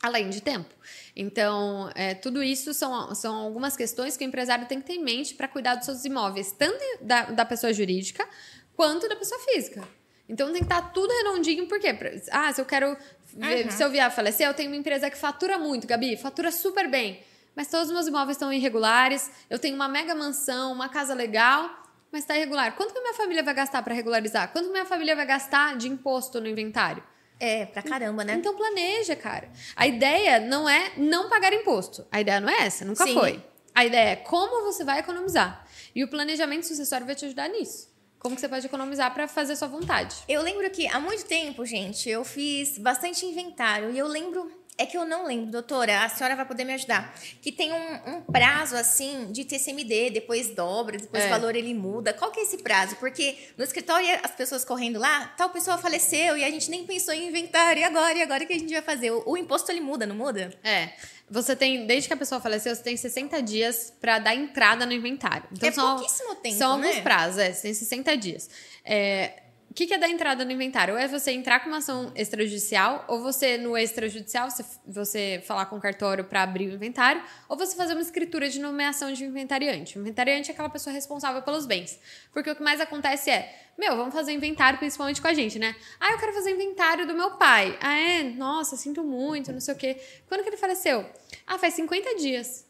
Além de tempo. Então, é, tudo isso são, são algumas questões que o empresário tem que ter em mente para cuidar dos seus imóveis, tanto da, da pessoa jurídica quanto da pessoa física. Então tem que estar tá tudo redondinho, por quê? Ah, se eu quero Uhum. Se eu vier a falecer, eu tenho uma empresa que fatura muito, Gabi, fatura super bem. Mas todos os meus imóveis estão irregulares, eu tenho uma mega mansão, uma casa legal, mas está irregular. Quanto que minha família vai gastar para regularizar? Quanto que minha família vai gastar de imposto no inventário? É, pra caramba, né? Então planeja, cara. A ideia não é não pagar imposto. A ideia não é essa, nunca Sim. foi. A ideia é como você vai economizar. E o planejamento sucessório vai te ajudar nisso. Como que você pode economizar para fazer sua vontade? Eu lembro que há muito tempo, gente, eu fiz bastante inventário e eu lembro é que eu não lembro, doutora, a senhora vai poder me ajudar. Que tem um, um prazo, assim, de TCMD, depois dobra, depois é. o valor ele muda. Qual que é esse prazo? Porque no escritório, as pessoas correndo lá, tal pessoa faleceu e a gente nem pensou em inventário. E agora? E agora o que a gente vai fazer? O, o imposto ele muda, não muda? É. Você tem, desde que a pessoa faleceu, você tem 60 dias para dar entrada no inventário. Então, é são, pouquíssimo tempo, São né? alguns prazos, é, você tem 60 dias. É, que, que é dar entrada no inventário? Ou é você entrar com uma ação extrajudicial, ou você, no extrajudicial, você, você falar com o cartório para abrir o inventário, ou você fazer uma escritura de nomeação de inventariante. O inventariante é aquela pessoa responsável pelos bens. Porque o que mais acontece é, meu, vamos fazer inventário principalmente com a gente, né? Ah, eu quero fazer inventário do meu pai. Ah, é? Nossa, sinto muito, não sei o quê. Quando que ele faleceu? Ah, faz 50 dias.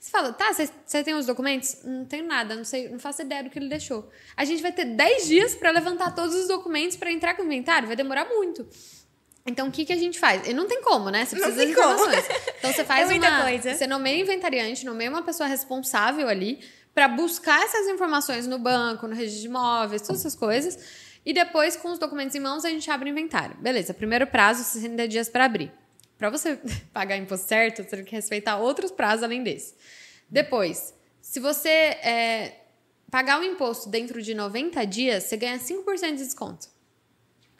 Você fala, tá, você tem os documentos? Não tenho nada, não sei, não faço ideia do que ele deixou. A gente vai ter 10 dias para levantar todos os documentos para entrar com o inventário, vai demorar muito. Então, o que, que a gente faz? E não tem como, né? Você precisa de informações. Como. Então, você (laughs) faz é uma. Coisa. Você nomeia inventariante, nomeia uma pessoa responsável ali para buscar essas informações no banco, no registro de imóveis, todas essas coisas. E depois, com os documentos em mãos, a gente abre o inventário. Beleza, primeiro prazo, 60 dias para abrir. Para você (laughs) pagar imposto certo, você tem que respeitar outros prazos além desse. Depois, se você é, pagar o imposto dentro de 90 dias, você ganha 5% de desconto.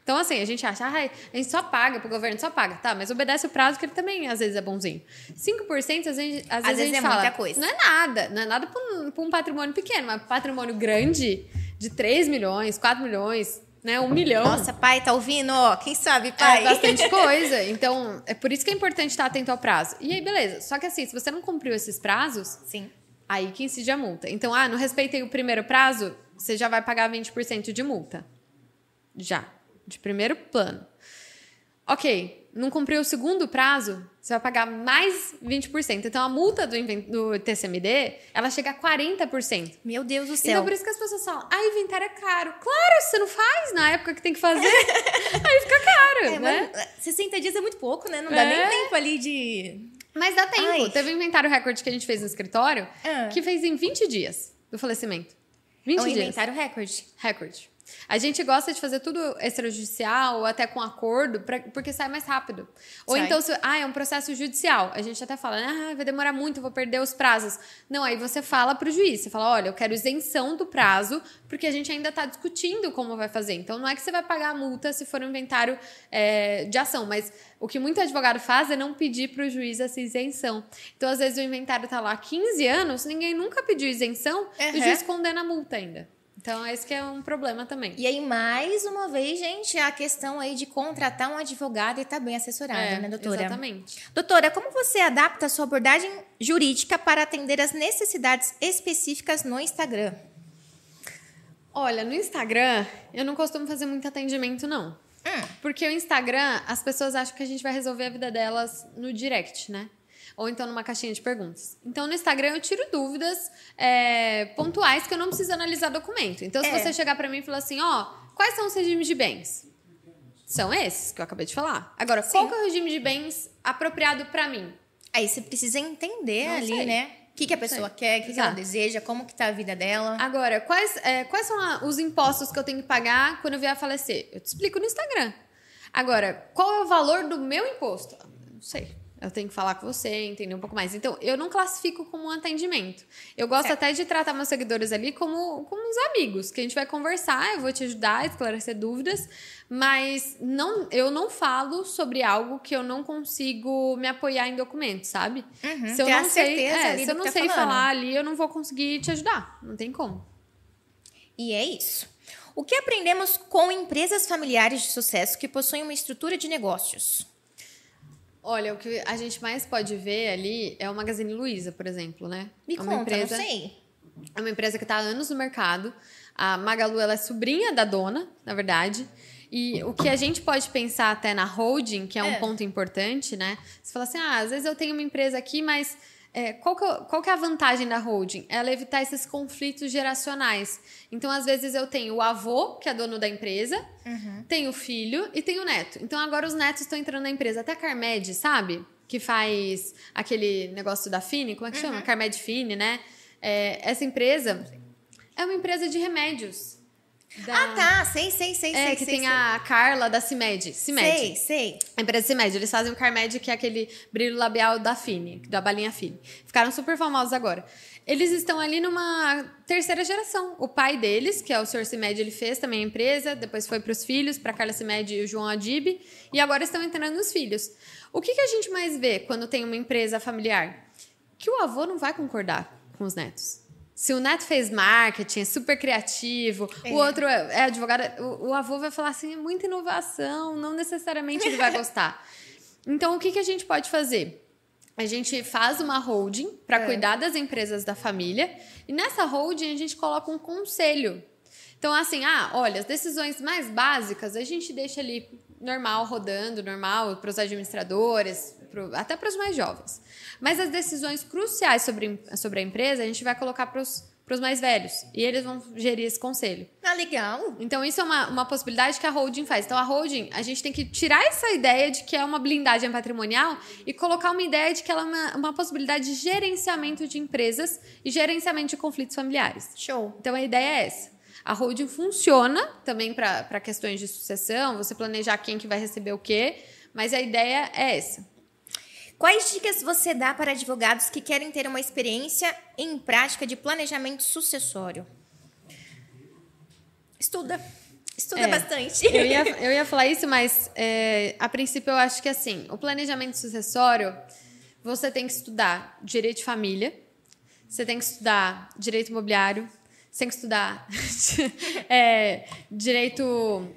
Então, assim, a gente acha, ah, a gente só paga pro governo, só paga. Tá, mas obedece o prazo que ele também, às vezes, é bonzinho. 5%, às vezes, às, às vezes, vezes, a gente é fala, muita coisa. não é nada. Não é nada pra um, pra um patrimônio pequeno, mas patrimônio grande, de 3 milhões, 4 milhões, né? Um milhão. Nossa, pai, tá ouvindo? Quem sabe, É pai? bastante (laughs) coisa. Então, é por isso que é importante estar atento ao prazo. E aí, beleza. Só que assim, se você não cumpriu esses prazos, Sim. aí que incide a multa. Então, ah, não respeitei o primeiro prazo, você já vai pagar 20% de multa. Já. De primeiro plano. Ok, não cumpriu o segundo prazo, você vai pagar mais 20%. Então, a multa do, do TCMD, ela chega a 40%. Meu Deus do céu. Então, por isso que as pessoas falam, ah, inventário é caro. Claro, você não faz na época que tem que fazer, (laughs) aí fica caro, É, né? mas 60 dias é muito pouco, né? Não dá É. nem tempo ali de. Mas dá tempo. Ai. Teve um inventário recorde que a gente fez no escritório, Ah. que fez em 20 dias do falecimento. 20 É um dias. inventário recorde. Recorde. A gente gosta de fazer tudo extrajudicial ou até com acordo, pra- porque sai mais rápido. Ou Sai. então, se, ah, é um processo judicial. A gente até fala, ah, vai demorar muito, eu vou perder os prazos. Não, aí você fala pro juiz, você fala, olha, eu quero isenção do prazo, porque a gente ainda está discutindo como vai fazer. Então, não é que você vai pagar a multa se for um inventário é, de ação, mas o que muito advogado faz é não pedir pro juiz essa isenção. Então, às vezes, o inventário tá lá há 15 anos, ninguém nunca pediu isenção, e Uhum. o juiz condena a multa ainda. Então, esse que é um problema também. E aí, mais uma vez, gente, a questão aí de contratar um advogado e estar bem assessorado, É, né, doutora? Exatamente. Doutora, como você adapta a sua abordagem jurídica para atender as necessidades específicas no Instagram? Olha, no Instagram, eu não costumo fazer muito atendimento, não. Hum. Porque o Instagram, as pessoas acham que a gente vai resolver a vida delas no direct, né? Ou então numa caixinha de perguntas. Então, no Instagram, eu tiro dúvidas é, pontuais que eu não preciso analisar documento. Então, se É. você chegar pra mim e falar assim, ó, quais são os regimes de bens? São esses que eu acabei de falar. Agora, qual Sim. que é o regime de bens apropriado pra mim? Aí você precisa entender Não ali, sei. né? O que, que a pessoa quer, o que, que ela deseja, como que tá a vida dela. Agora, quais, é, quais são a- os impostos que eu tenho que pagar quando eu vier a falecer? Eu te explico no Instagram. Agora, qual é o valor do meu imposto? Não sei. Eu tenho que falar com você, entender um pouco mais. Então, eu não classifico como um atendimento. Eu gosto Certo. até de tratar meus seguidores ali como, como uns amigos, que a gente vai conversar, eu vou te ajudar a esclarecer dúvidas, mas não, eu não falo sobre algo que eu não consigo me apoiar em documentos, sabe? Uhum, se eu não sei, é, se eu não tá sei falando. falar ali, eu não vou conseguir te ajudar. Não tem como. E é isso. O que aprendemos com empresas familiares de sucesso que possuem uma estrutura de negócios? Olha, o que a gente mais pode ver ali é o Magazine Luiza, por exemplo, né? Me é conta, uma empresa, não sei. É uma empresa que está há anos no mercado. A Magalu ela é sobrinha da dona, na verdade. E o que a gente pode pensar até na holding, que é um É. ponto importante, né? Você fala assim, ah, às vezes eu tenho uma empresa aqui, mas é, qual, que, é- qual que é a vantagem da holding? Ela evitar esses conflitos geracionais. Então, às vezes eu tenho o avô, que é dono da empresa, tenho o filho e tenho o neto. Então, agora os netos estão entrando na empresa. Até a Carmed, sabe? Que faz aquele negócio da Fini, como é que chama? Carmed Fini, né? É, essa empresa é uma empresa de remédios. Da- Ah, tá. Sei, sei, sei, É, sei. que sei, tem sei. a Carla da CIMED. CIMED. Sei, sei. A empresa CIMED. Eles fazem o Carmed, que é aquele brilho labial da Fini, da balinha Fini. Ficaram super famosos agora. Eles estão ali numa terceira geração. O pai deles, que é o Sr. CIMED, ele fez também a empresa, depois foi para os filhos, para Carla CIMED e o João Adib, e agora estão entrando nos filhos. O que, que a gente mais vê quando tem uma empresa familiar? Que o avô não vai concordar com os netos. Se o neto fez marketing, é super criativo, É. o outro é é advogado, o, o avô vai falar assim, é muita inovação, não necessariamente ele vai gostar. (laughs) Então, o que, que a gente pode fazer? A gente faz uma holding para É. cuidar das empresas da família e nessa holding a gente coloca um conselho. Então, assim, ah, olha, as decisões mais básicas a gente deixa ali normal, rodando, normal, para os administradores, pro- até para os mais jovens. Mas as decisões cruciais sobre, sobre a empresa a gente vai colocar para os mais velhos e eles vão gerir esse conselho. Ah, legal. Então, isso é uma, uma possibilidade que a holding faz. Então, a holding, a gente tem que tirar essa ideia de que é uma blindagem patrimonial e colocar uma ideia de que ela é uma, uma possibilidade de gerenciamento de empresas e gerenciamento de conflitos familiares. Show. Então, a ideia é essa. A holding funciona também para questões de sucessão, você planejar quem que vai receber o quê, mas a ideia é essa. Quais dicas você dá para advogados que querem ter uma experiência em prática de planejamento sucessório? Estuda. Estuda é, bastante. Eu ia, (laughs) eu ia falar isso, mas é, a princípio eu acho que assim, o planejamento sucessório, você tem que estudar direito de família, você tem que estudar direito imobiliário, você tem que estudar (laughs) é, direito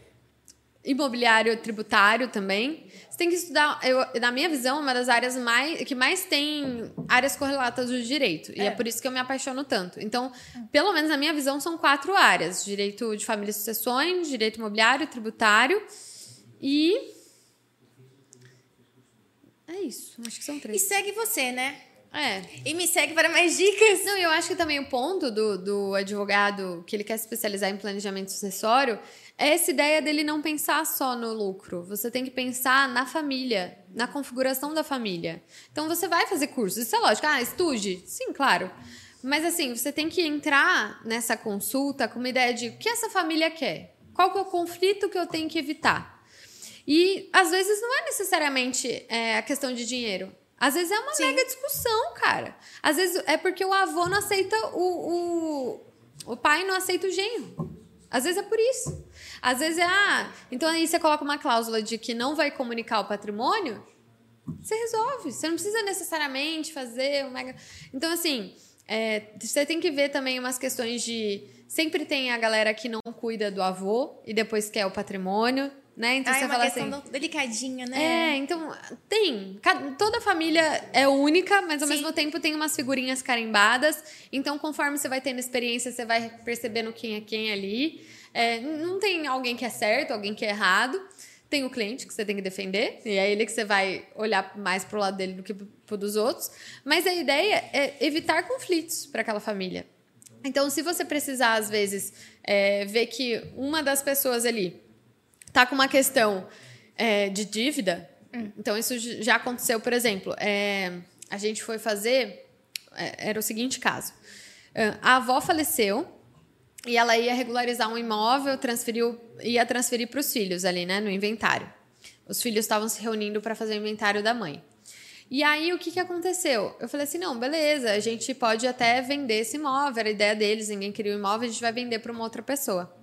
imobiliário tributário também. Você tem que estudar, eu, na minha visão, uma das áreas mais, que mais tem áreas correlatas do direito. E é. é por isso que eu me apaixono tanto. Então, pelo menos na minha visão, são quatro áreas: direito de família e sucessões, direito imobiliário, tributário e. É isso. Acho que são três. E segue você, né? É. E me segue para mais dicas. Não, eu acho que também o ponto do, do advogado que ele quer se especializar em planejamento sucessório essa ideia dele não pensar só no lucro. Você tem que pensar na família, na configuração da família. Então você vai fazer cursos, isso é lógico. Ah, estude. Sim, claro. Mas assim, você tem que entrar nessa consulta com uma ideia de o que essa família quer. Qual que é o conflito que eu tenho que evitar? E às vezes não é necessariamente é, a questão de dinheiro. Às vezes é uma Sim. mega discussão, cara. Às vezes é porque o avô não aceita o, o, o pai não aceita o genro. Às vezes é por isso. Às vezes é, ah, então aí você coloca uma cláusula de que não vai comunicar o patrimônio, você resolve. Você não precisa necessariamente fazer um mega. Então, assim, é, você tem que ver também umas questões de. Sempre tem a galera que não cuida do avô e depois quer o patrimônio. Né? Então ah, você é uma fala questão assim, delicadinha, né? É, então tem. Toda família é única, mas ao Sim. mesmo tempo tem umas figurinhas carimbadas. Então, conforme você vai tendo experiência, você vai percebendo quem é quem ali. É, não tem alguém que é certo, alguém que é errado. Tem o cliente que você tem que defender, e é ele que você vai olhar mais pro lado dele do que pro dos outros. Mas a ideia é evitar conflitos para aquela família. Então, se você precisar, às vezes, é, ver que uma das pessoas ali tá com uma questão é, de dívida, hum. então isso já aconteceu, por exemplo, é, a gente foi fazer, é, era o seguinte caso, é, a avó faleceu e ela ia regularizar um imóvel, transferiu, ia transferir para os filhos ali, né, no inventário. Os filhos estavam se reunindo para fazer o inventário da mãe. E aí, o que, que aconteceu? Eu falei assim: não, beleza, a gente pode até vender esse imóvel, era a ideia deles, ninguém queria o imóvel, a gente vai vender para uma outra pessoa.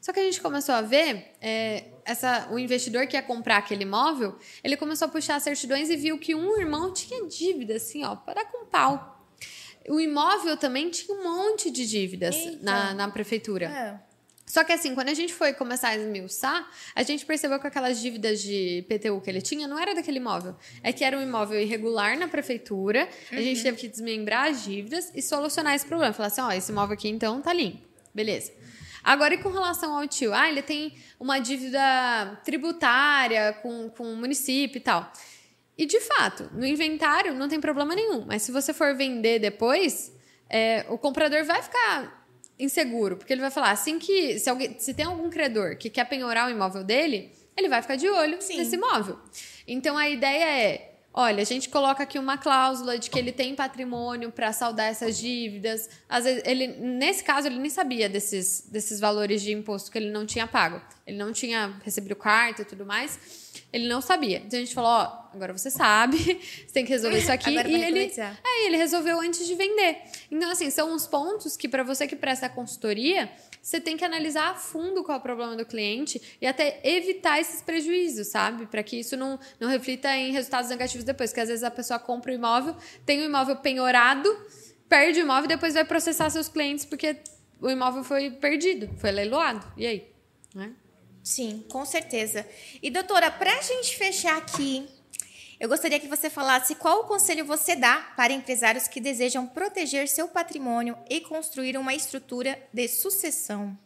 Só que a gente começou a ver, é, essa, o investidor que ia comprar aquele imóvel, ele começou a puxar certidões e viu que um irmão tinha dívida, assim, ó, para com pau. O imóvel também tinha um monte de dívidas na, na prefeitura. É. Só que assim, quando a gente foi começar a esmiuçar, a gente percebeu que aquelas dívidas de PTU que ele tinha não era daquele imóvel. É que era um imóvel irregular na prefeitura, uhum. a gente uhum. teve que desmembrar as dívidas e solucionar esse problema. Falar assim, ó, esse imóvel aqui então tá limpo. Beleza. Agora, e com relação ao tio? Ah, ele tem uma dívida tributária com, com o município e tal. E, de fato, no inventário não tem problema nenhum. Mas se você for vender depois, é, o comprador vai ficar inseguro. Porque ele vai falar, assim que... Se, alguém, se tem algum credor que quer penhorar o imóvel dele, ele vai ficar de olho Sim. nesse imóvel. Então, a ideia é Olha, a gente coloca aqui uma cláusula de que ele tem patrimônio para saldar essas dívidas. Às vezes, ele, nesse caso, ele nem sabia desses, desses valores de imposto que ele não tinha pago. Ele não tinha recebido carta e tudo mais. Ele não sabia. Então a gente falou: ó, agora você sabe, (laughs) você tem que resolver isso aqui. e ele, é, ele resolveu antes de vender. Então, assim, são uns pontos que, para você que presta consultoria, você tem que analisar a fundo qual é o problema do cliente e até evitar esses prejuízos, sabe? Para que isso não, não reflita em resultados negativos depois. Porque às vezes a pessoa compra o imóvel, tem o imóvel penhorado, perde o imóvel e depois vai processar seus clientes porque o imóvel foi perdido, foi leiloado. E aí? Né? Sim, com certeza. E doutora, para a gente fechar aqui eu gostaria que você falasse qual o conselho você dá para empresários que desejam proteger seu patrimônio e construir uma estrutura de sucessão.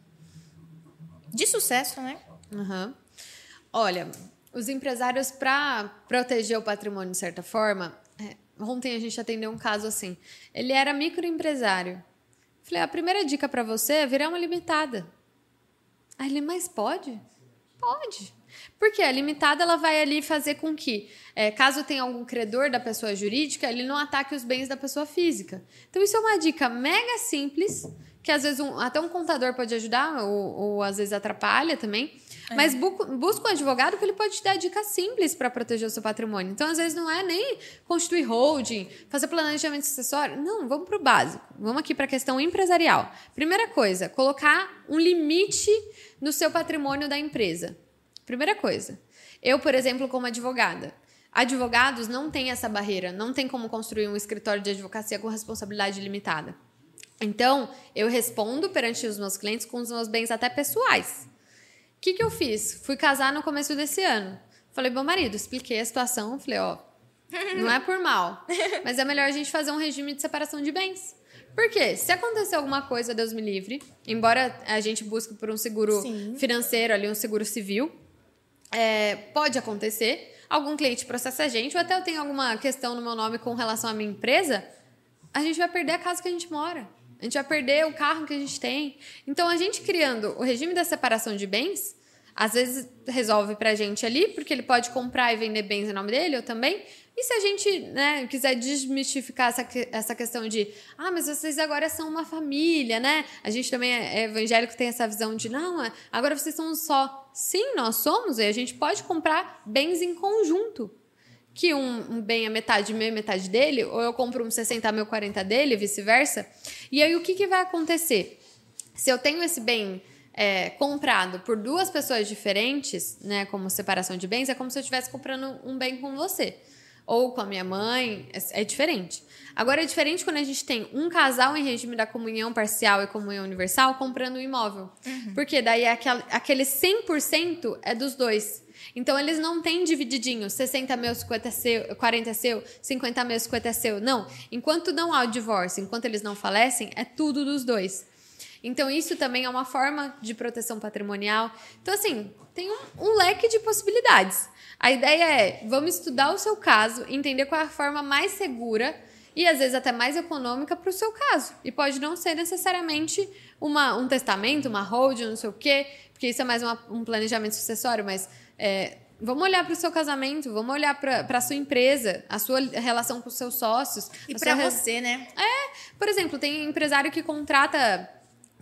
De sucesso, né? Uhum. Olha, os empresários, para proteger o patrimônio de certa forma, é, ontem a gente atendeu um caso assim. Ele era microempresário. Falei, a primeira dica para você é virar uma limitada. Aí ele, mas pode? Pode. Porque a limitada ela vai ali fazer com que, é, caso tenha algum credor da pessoa jurídica, ele não ataque os bens da pessoa física. Então, isso é uma dica mega simples que às vezes um, até um contador pode ajudar, ou, ou às vezes atrapalha também. É. Mas bu busca um advogado que ele pode te dar dicas simples para proteger o seu patrimônio. Então, às vezes, não é nem constituir holding, fazer planejamento sucessório. Não, vamos para o básico. Vamos aqui para a questão empresarial. Primeira coisa, colocar um limite no seu patrimônio da empresa. Primeira coisa. Eu, por exemplo, como advogada, advogados não têm essa barreira, não tem como construir um escritório de advocacia com responsabilidade limitada. Então, eu respondo perante os meus clientes com os meus bens até pessoais. O que, que eu fiz? Fui casar no começo desse ano. Falei meu marido, expliquei a situação. Falei, ó, não é por mal, mas é melhor a gente fazer um regime de separação de bens. Por quê? Se acontecer alguma coisa, Deus me livre, embora a gente busque por um seguro Sim. financeiro ali, um seguro civil, é, pode acontecer. Algum cliente processa a gente, ou até eu tenho alguma questão no meu nome com relação à minha empresa, a gente vai perder a casa que a gente mora. A gente vai perder o carro que a gente tem. Então, a gente criando o regime da separação de bens, às vezes resolve pra gente ali, porque ele pode comprar e vender bens em nome dele, eu também. E se a gente né, quiser desmistificar essa, essa questão de, ah, mas vocês agora são uma família, né? A gente também é, é evangélico, tem essa visão de, não, é, agora vocês são só. Sim, nós somos, e a gente pode comprar bens em conjunto que um, um bem é metade meu e metade dele, ou eu compro um 60 mil, 40 dele, vice-versa. E aí o que, que vai acontecer? Se eu tenho esse bem é, comprado por duas pessoas diferentes, né, como separação de bens, é como se eu estivesse comprando um bem com você. Ou com a minha mãe, é, é diferente. Agora é diferente quando a gente tem um casal em regime da comunhão parcial e comunhão universal comprando um imóvel. Uhum. Porque daí é aquele, aquele 100% é dos dois. Então eles não têm divididinho, 60 mil, 50 seu, 40 é seu, 50 mil, 50 é seu. Não. Enquanto não há o divórcio, enquanto eles não falecem, é tudo dos dois. Então, isso também é uma forma de proteção patrimonial. Então, assim, tem um, um, leque de possibilidades. A ideia é, vamos estudar o seu caso, entender qual é a forma mais segura e, às vezes, até mais econômica para o seu caso. E pode não ser necessariamente uma, um testamento, uma hold, não sei o quê, porque isso é mais uma, um planejamento sucessório, mas é, vamos olhar para o seu casamento, vamos olhar para a sua empresa, a sua relação com os seus sócios. E para você, né? É, por exemplo, tem empresário que contrata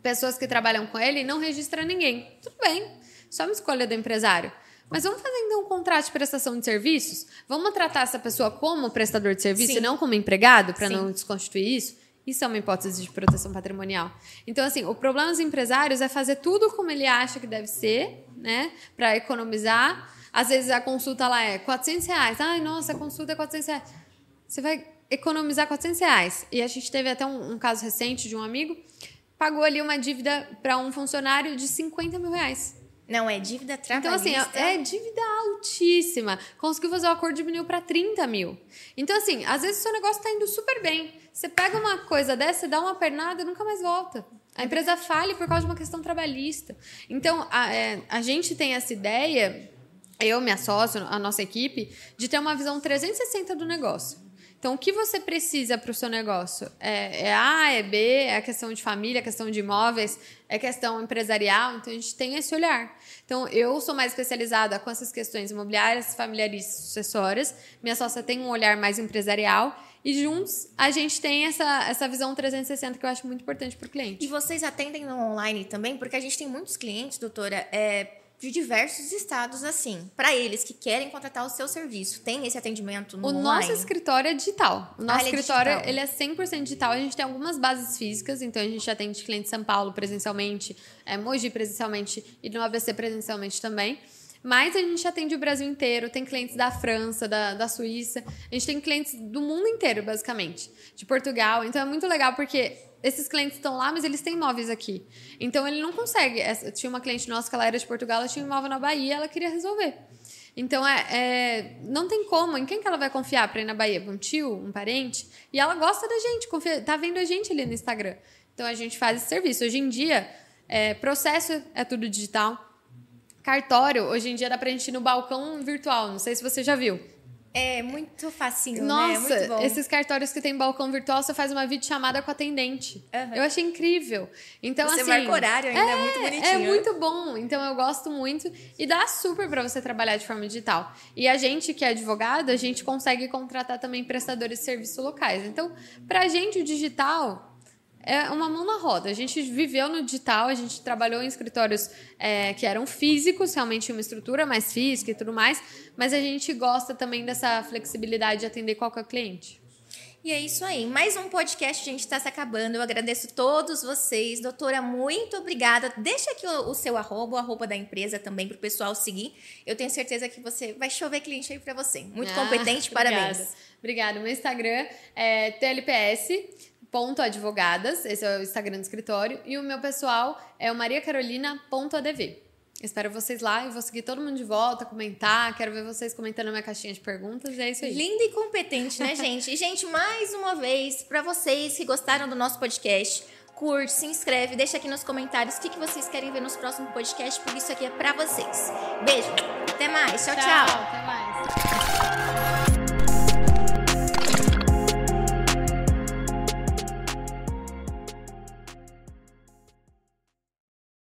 pessoas que trabalham com ele e não registra ninguém. Tudo bem, só uma escolha do empresário. Mas vamos fazer então um contrato de prestação de serviços? Vamos tratar essa pessoa como prestador de serviço Sim. e não como empregado, para não desconstituir isso? Isso é uma hipótese de proteção patrimonial. Então, assim, o problema dos empresários é fazer tudo como ele acha que deve ser, né? Para economizar. Às vezes a consulta lá é 400 reais. Ai, nossa, a consulta é 400 reais. Você vai economizar 400 reais. E a gente teve até um, um caso recente de um amigo pagou ali uma dívida para um funcionário de 50 mil reais. Não, é dívida trabalhista. Então, assim, é, é dívida altíssima. Conseguiu fazer o acordo, diminuiu para 30 mil. Então, assim, às vezes o seu negócio está indo super bem. Você pega uma coisa dessa, dá uma pernada e nunca mais volta. A empresa falha por causa de uma questão trabalhista. Então, a, é, a gente tem essa ideia, eu, minha sócio, a nossa equipe, de ter uma visão 360 do negócio. Então, o que você precisa para o seu negócio? É, é, A, é B, é a questão de família, é a questão de imóveis, é questão empresarial. Então, a gente tem esse olhar. Então, eu sou mais especializada com essas questões imobiliárias, familiares e sucessórias. Minha sócia tem um olhar mais empresarial. E juntos a gente tem essa, essa visão 360 que eu acho muito importante para o cliente. E vocês atendem no online também? Porque a gente tem muitos clientes, doutora, é, de diversos estados assim, para eles que querem contratar o seu serviço. Tem esse atendimento no o online? O nosso escritório é digital. O nosso ah, ele escritório é ele é 100% digital. A gente tem algumas bases físicas, então a gente atende cliente de São Paulo presencialmente, é, Mogi presencialmente e no ABC presencialmente também. Mas a gente atende o Brasil inteiro, tem clientes da França, da, da Suíça, a gente tem clientes do mundo inteiro, basicamente, de Portugal. Então é muito legal porque esses clientes estão lá, mas eles têm imóveis aqui. Então ele não consegue. Essa, tinha uma cliente nossa que ela era de Portugal, ela tinha um imóvel na Bahia, ela queria resolver. Então é, é, não tem como. Em quem que ela vai confiar para ir na Bahia? Um tio, um parente? E ela gosta da gente, confia, tá vendo a gente ali no Instagram. Então a gente faz esse serviço. Hoje em dia, é, processo é tudo digital. Cartório, hoje em dia dá pra gente ir no balcão virtual. Não sei se você já viu. É muito facinho, Nossa, né? Nossa, esses cartórios que tem balcão virtual, você faz uma videochamada com a atendente. Uhum. Eu achei incrível. Então, você assim. marca horário ainda, é, é muito bonitinho. É muito bom. Então, eu gosto muito. E dá super para você trabalhar de forma digital. E a gente que é advogado, a gente consegue contratar também prestadores de serviço locais. Então, pra gente, o digital é uma mão na roda. A gente viveu no digital, a gente trabalhou em escritórios é, que eram físicos, realmente uma estrutura mais física e tudo mais, mas a gente gosta também dessa flexibilidade de atender qualquer cliente. E é isso aí. Mais um podcast, a gente está se acabando. Eu agradeço todos vocês. Doutora, muito obrigada. Deixa aqui o, o seu arroba, o arroba da empresa também para o pessoal seguir. Eu tenho certeza que você vai chover cliente aí para você. Muito ah, competente, (laughs) parabéns. Obrigada. Meu Instagram é TLPS advogadas, esse é o Instagram do escritório, e o meu pessoal é o mariacarolina.adv. Espero vocês lá e vou seguir todo mundo de volta, comentar. Quero ver vocês comentando na minha caixinha de perguntas. É isso aí. Linda e competente, né, gente? E, gente, mais uma vez, para vocês que gostaram do nosso podcast, curte, se inscreve, deixa aqui nos comentários o que, que vocês querem ver nos próximos podcasts, porque isso aqui é para vocês. Beijo, até mais, tchau, tchau. tchau. Até mais.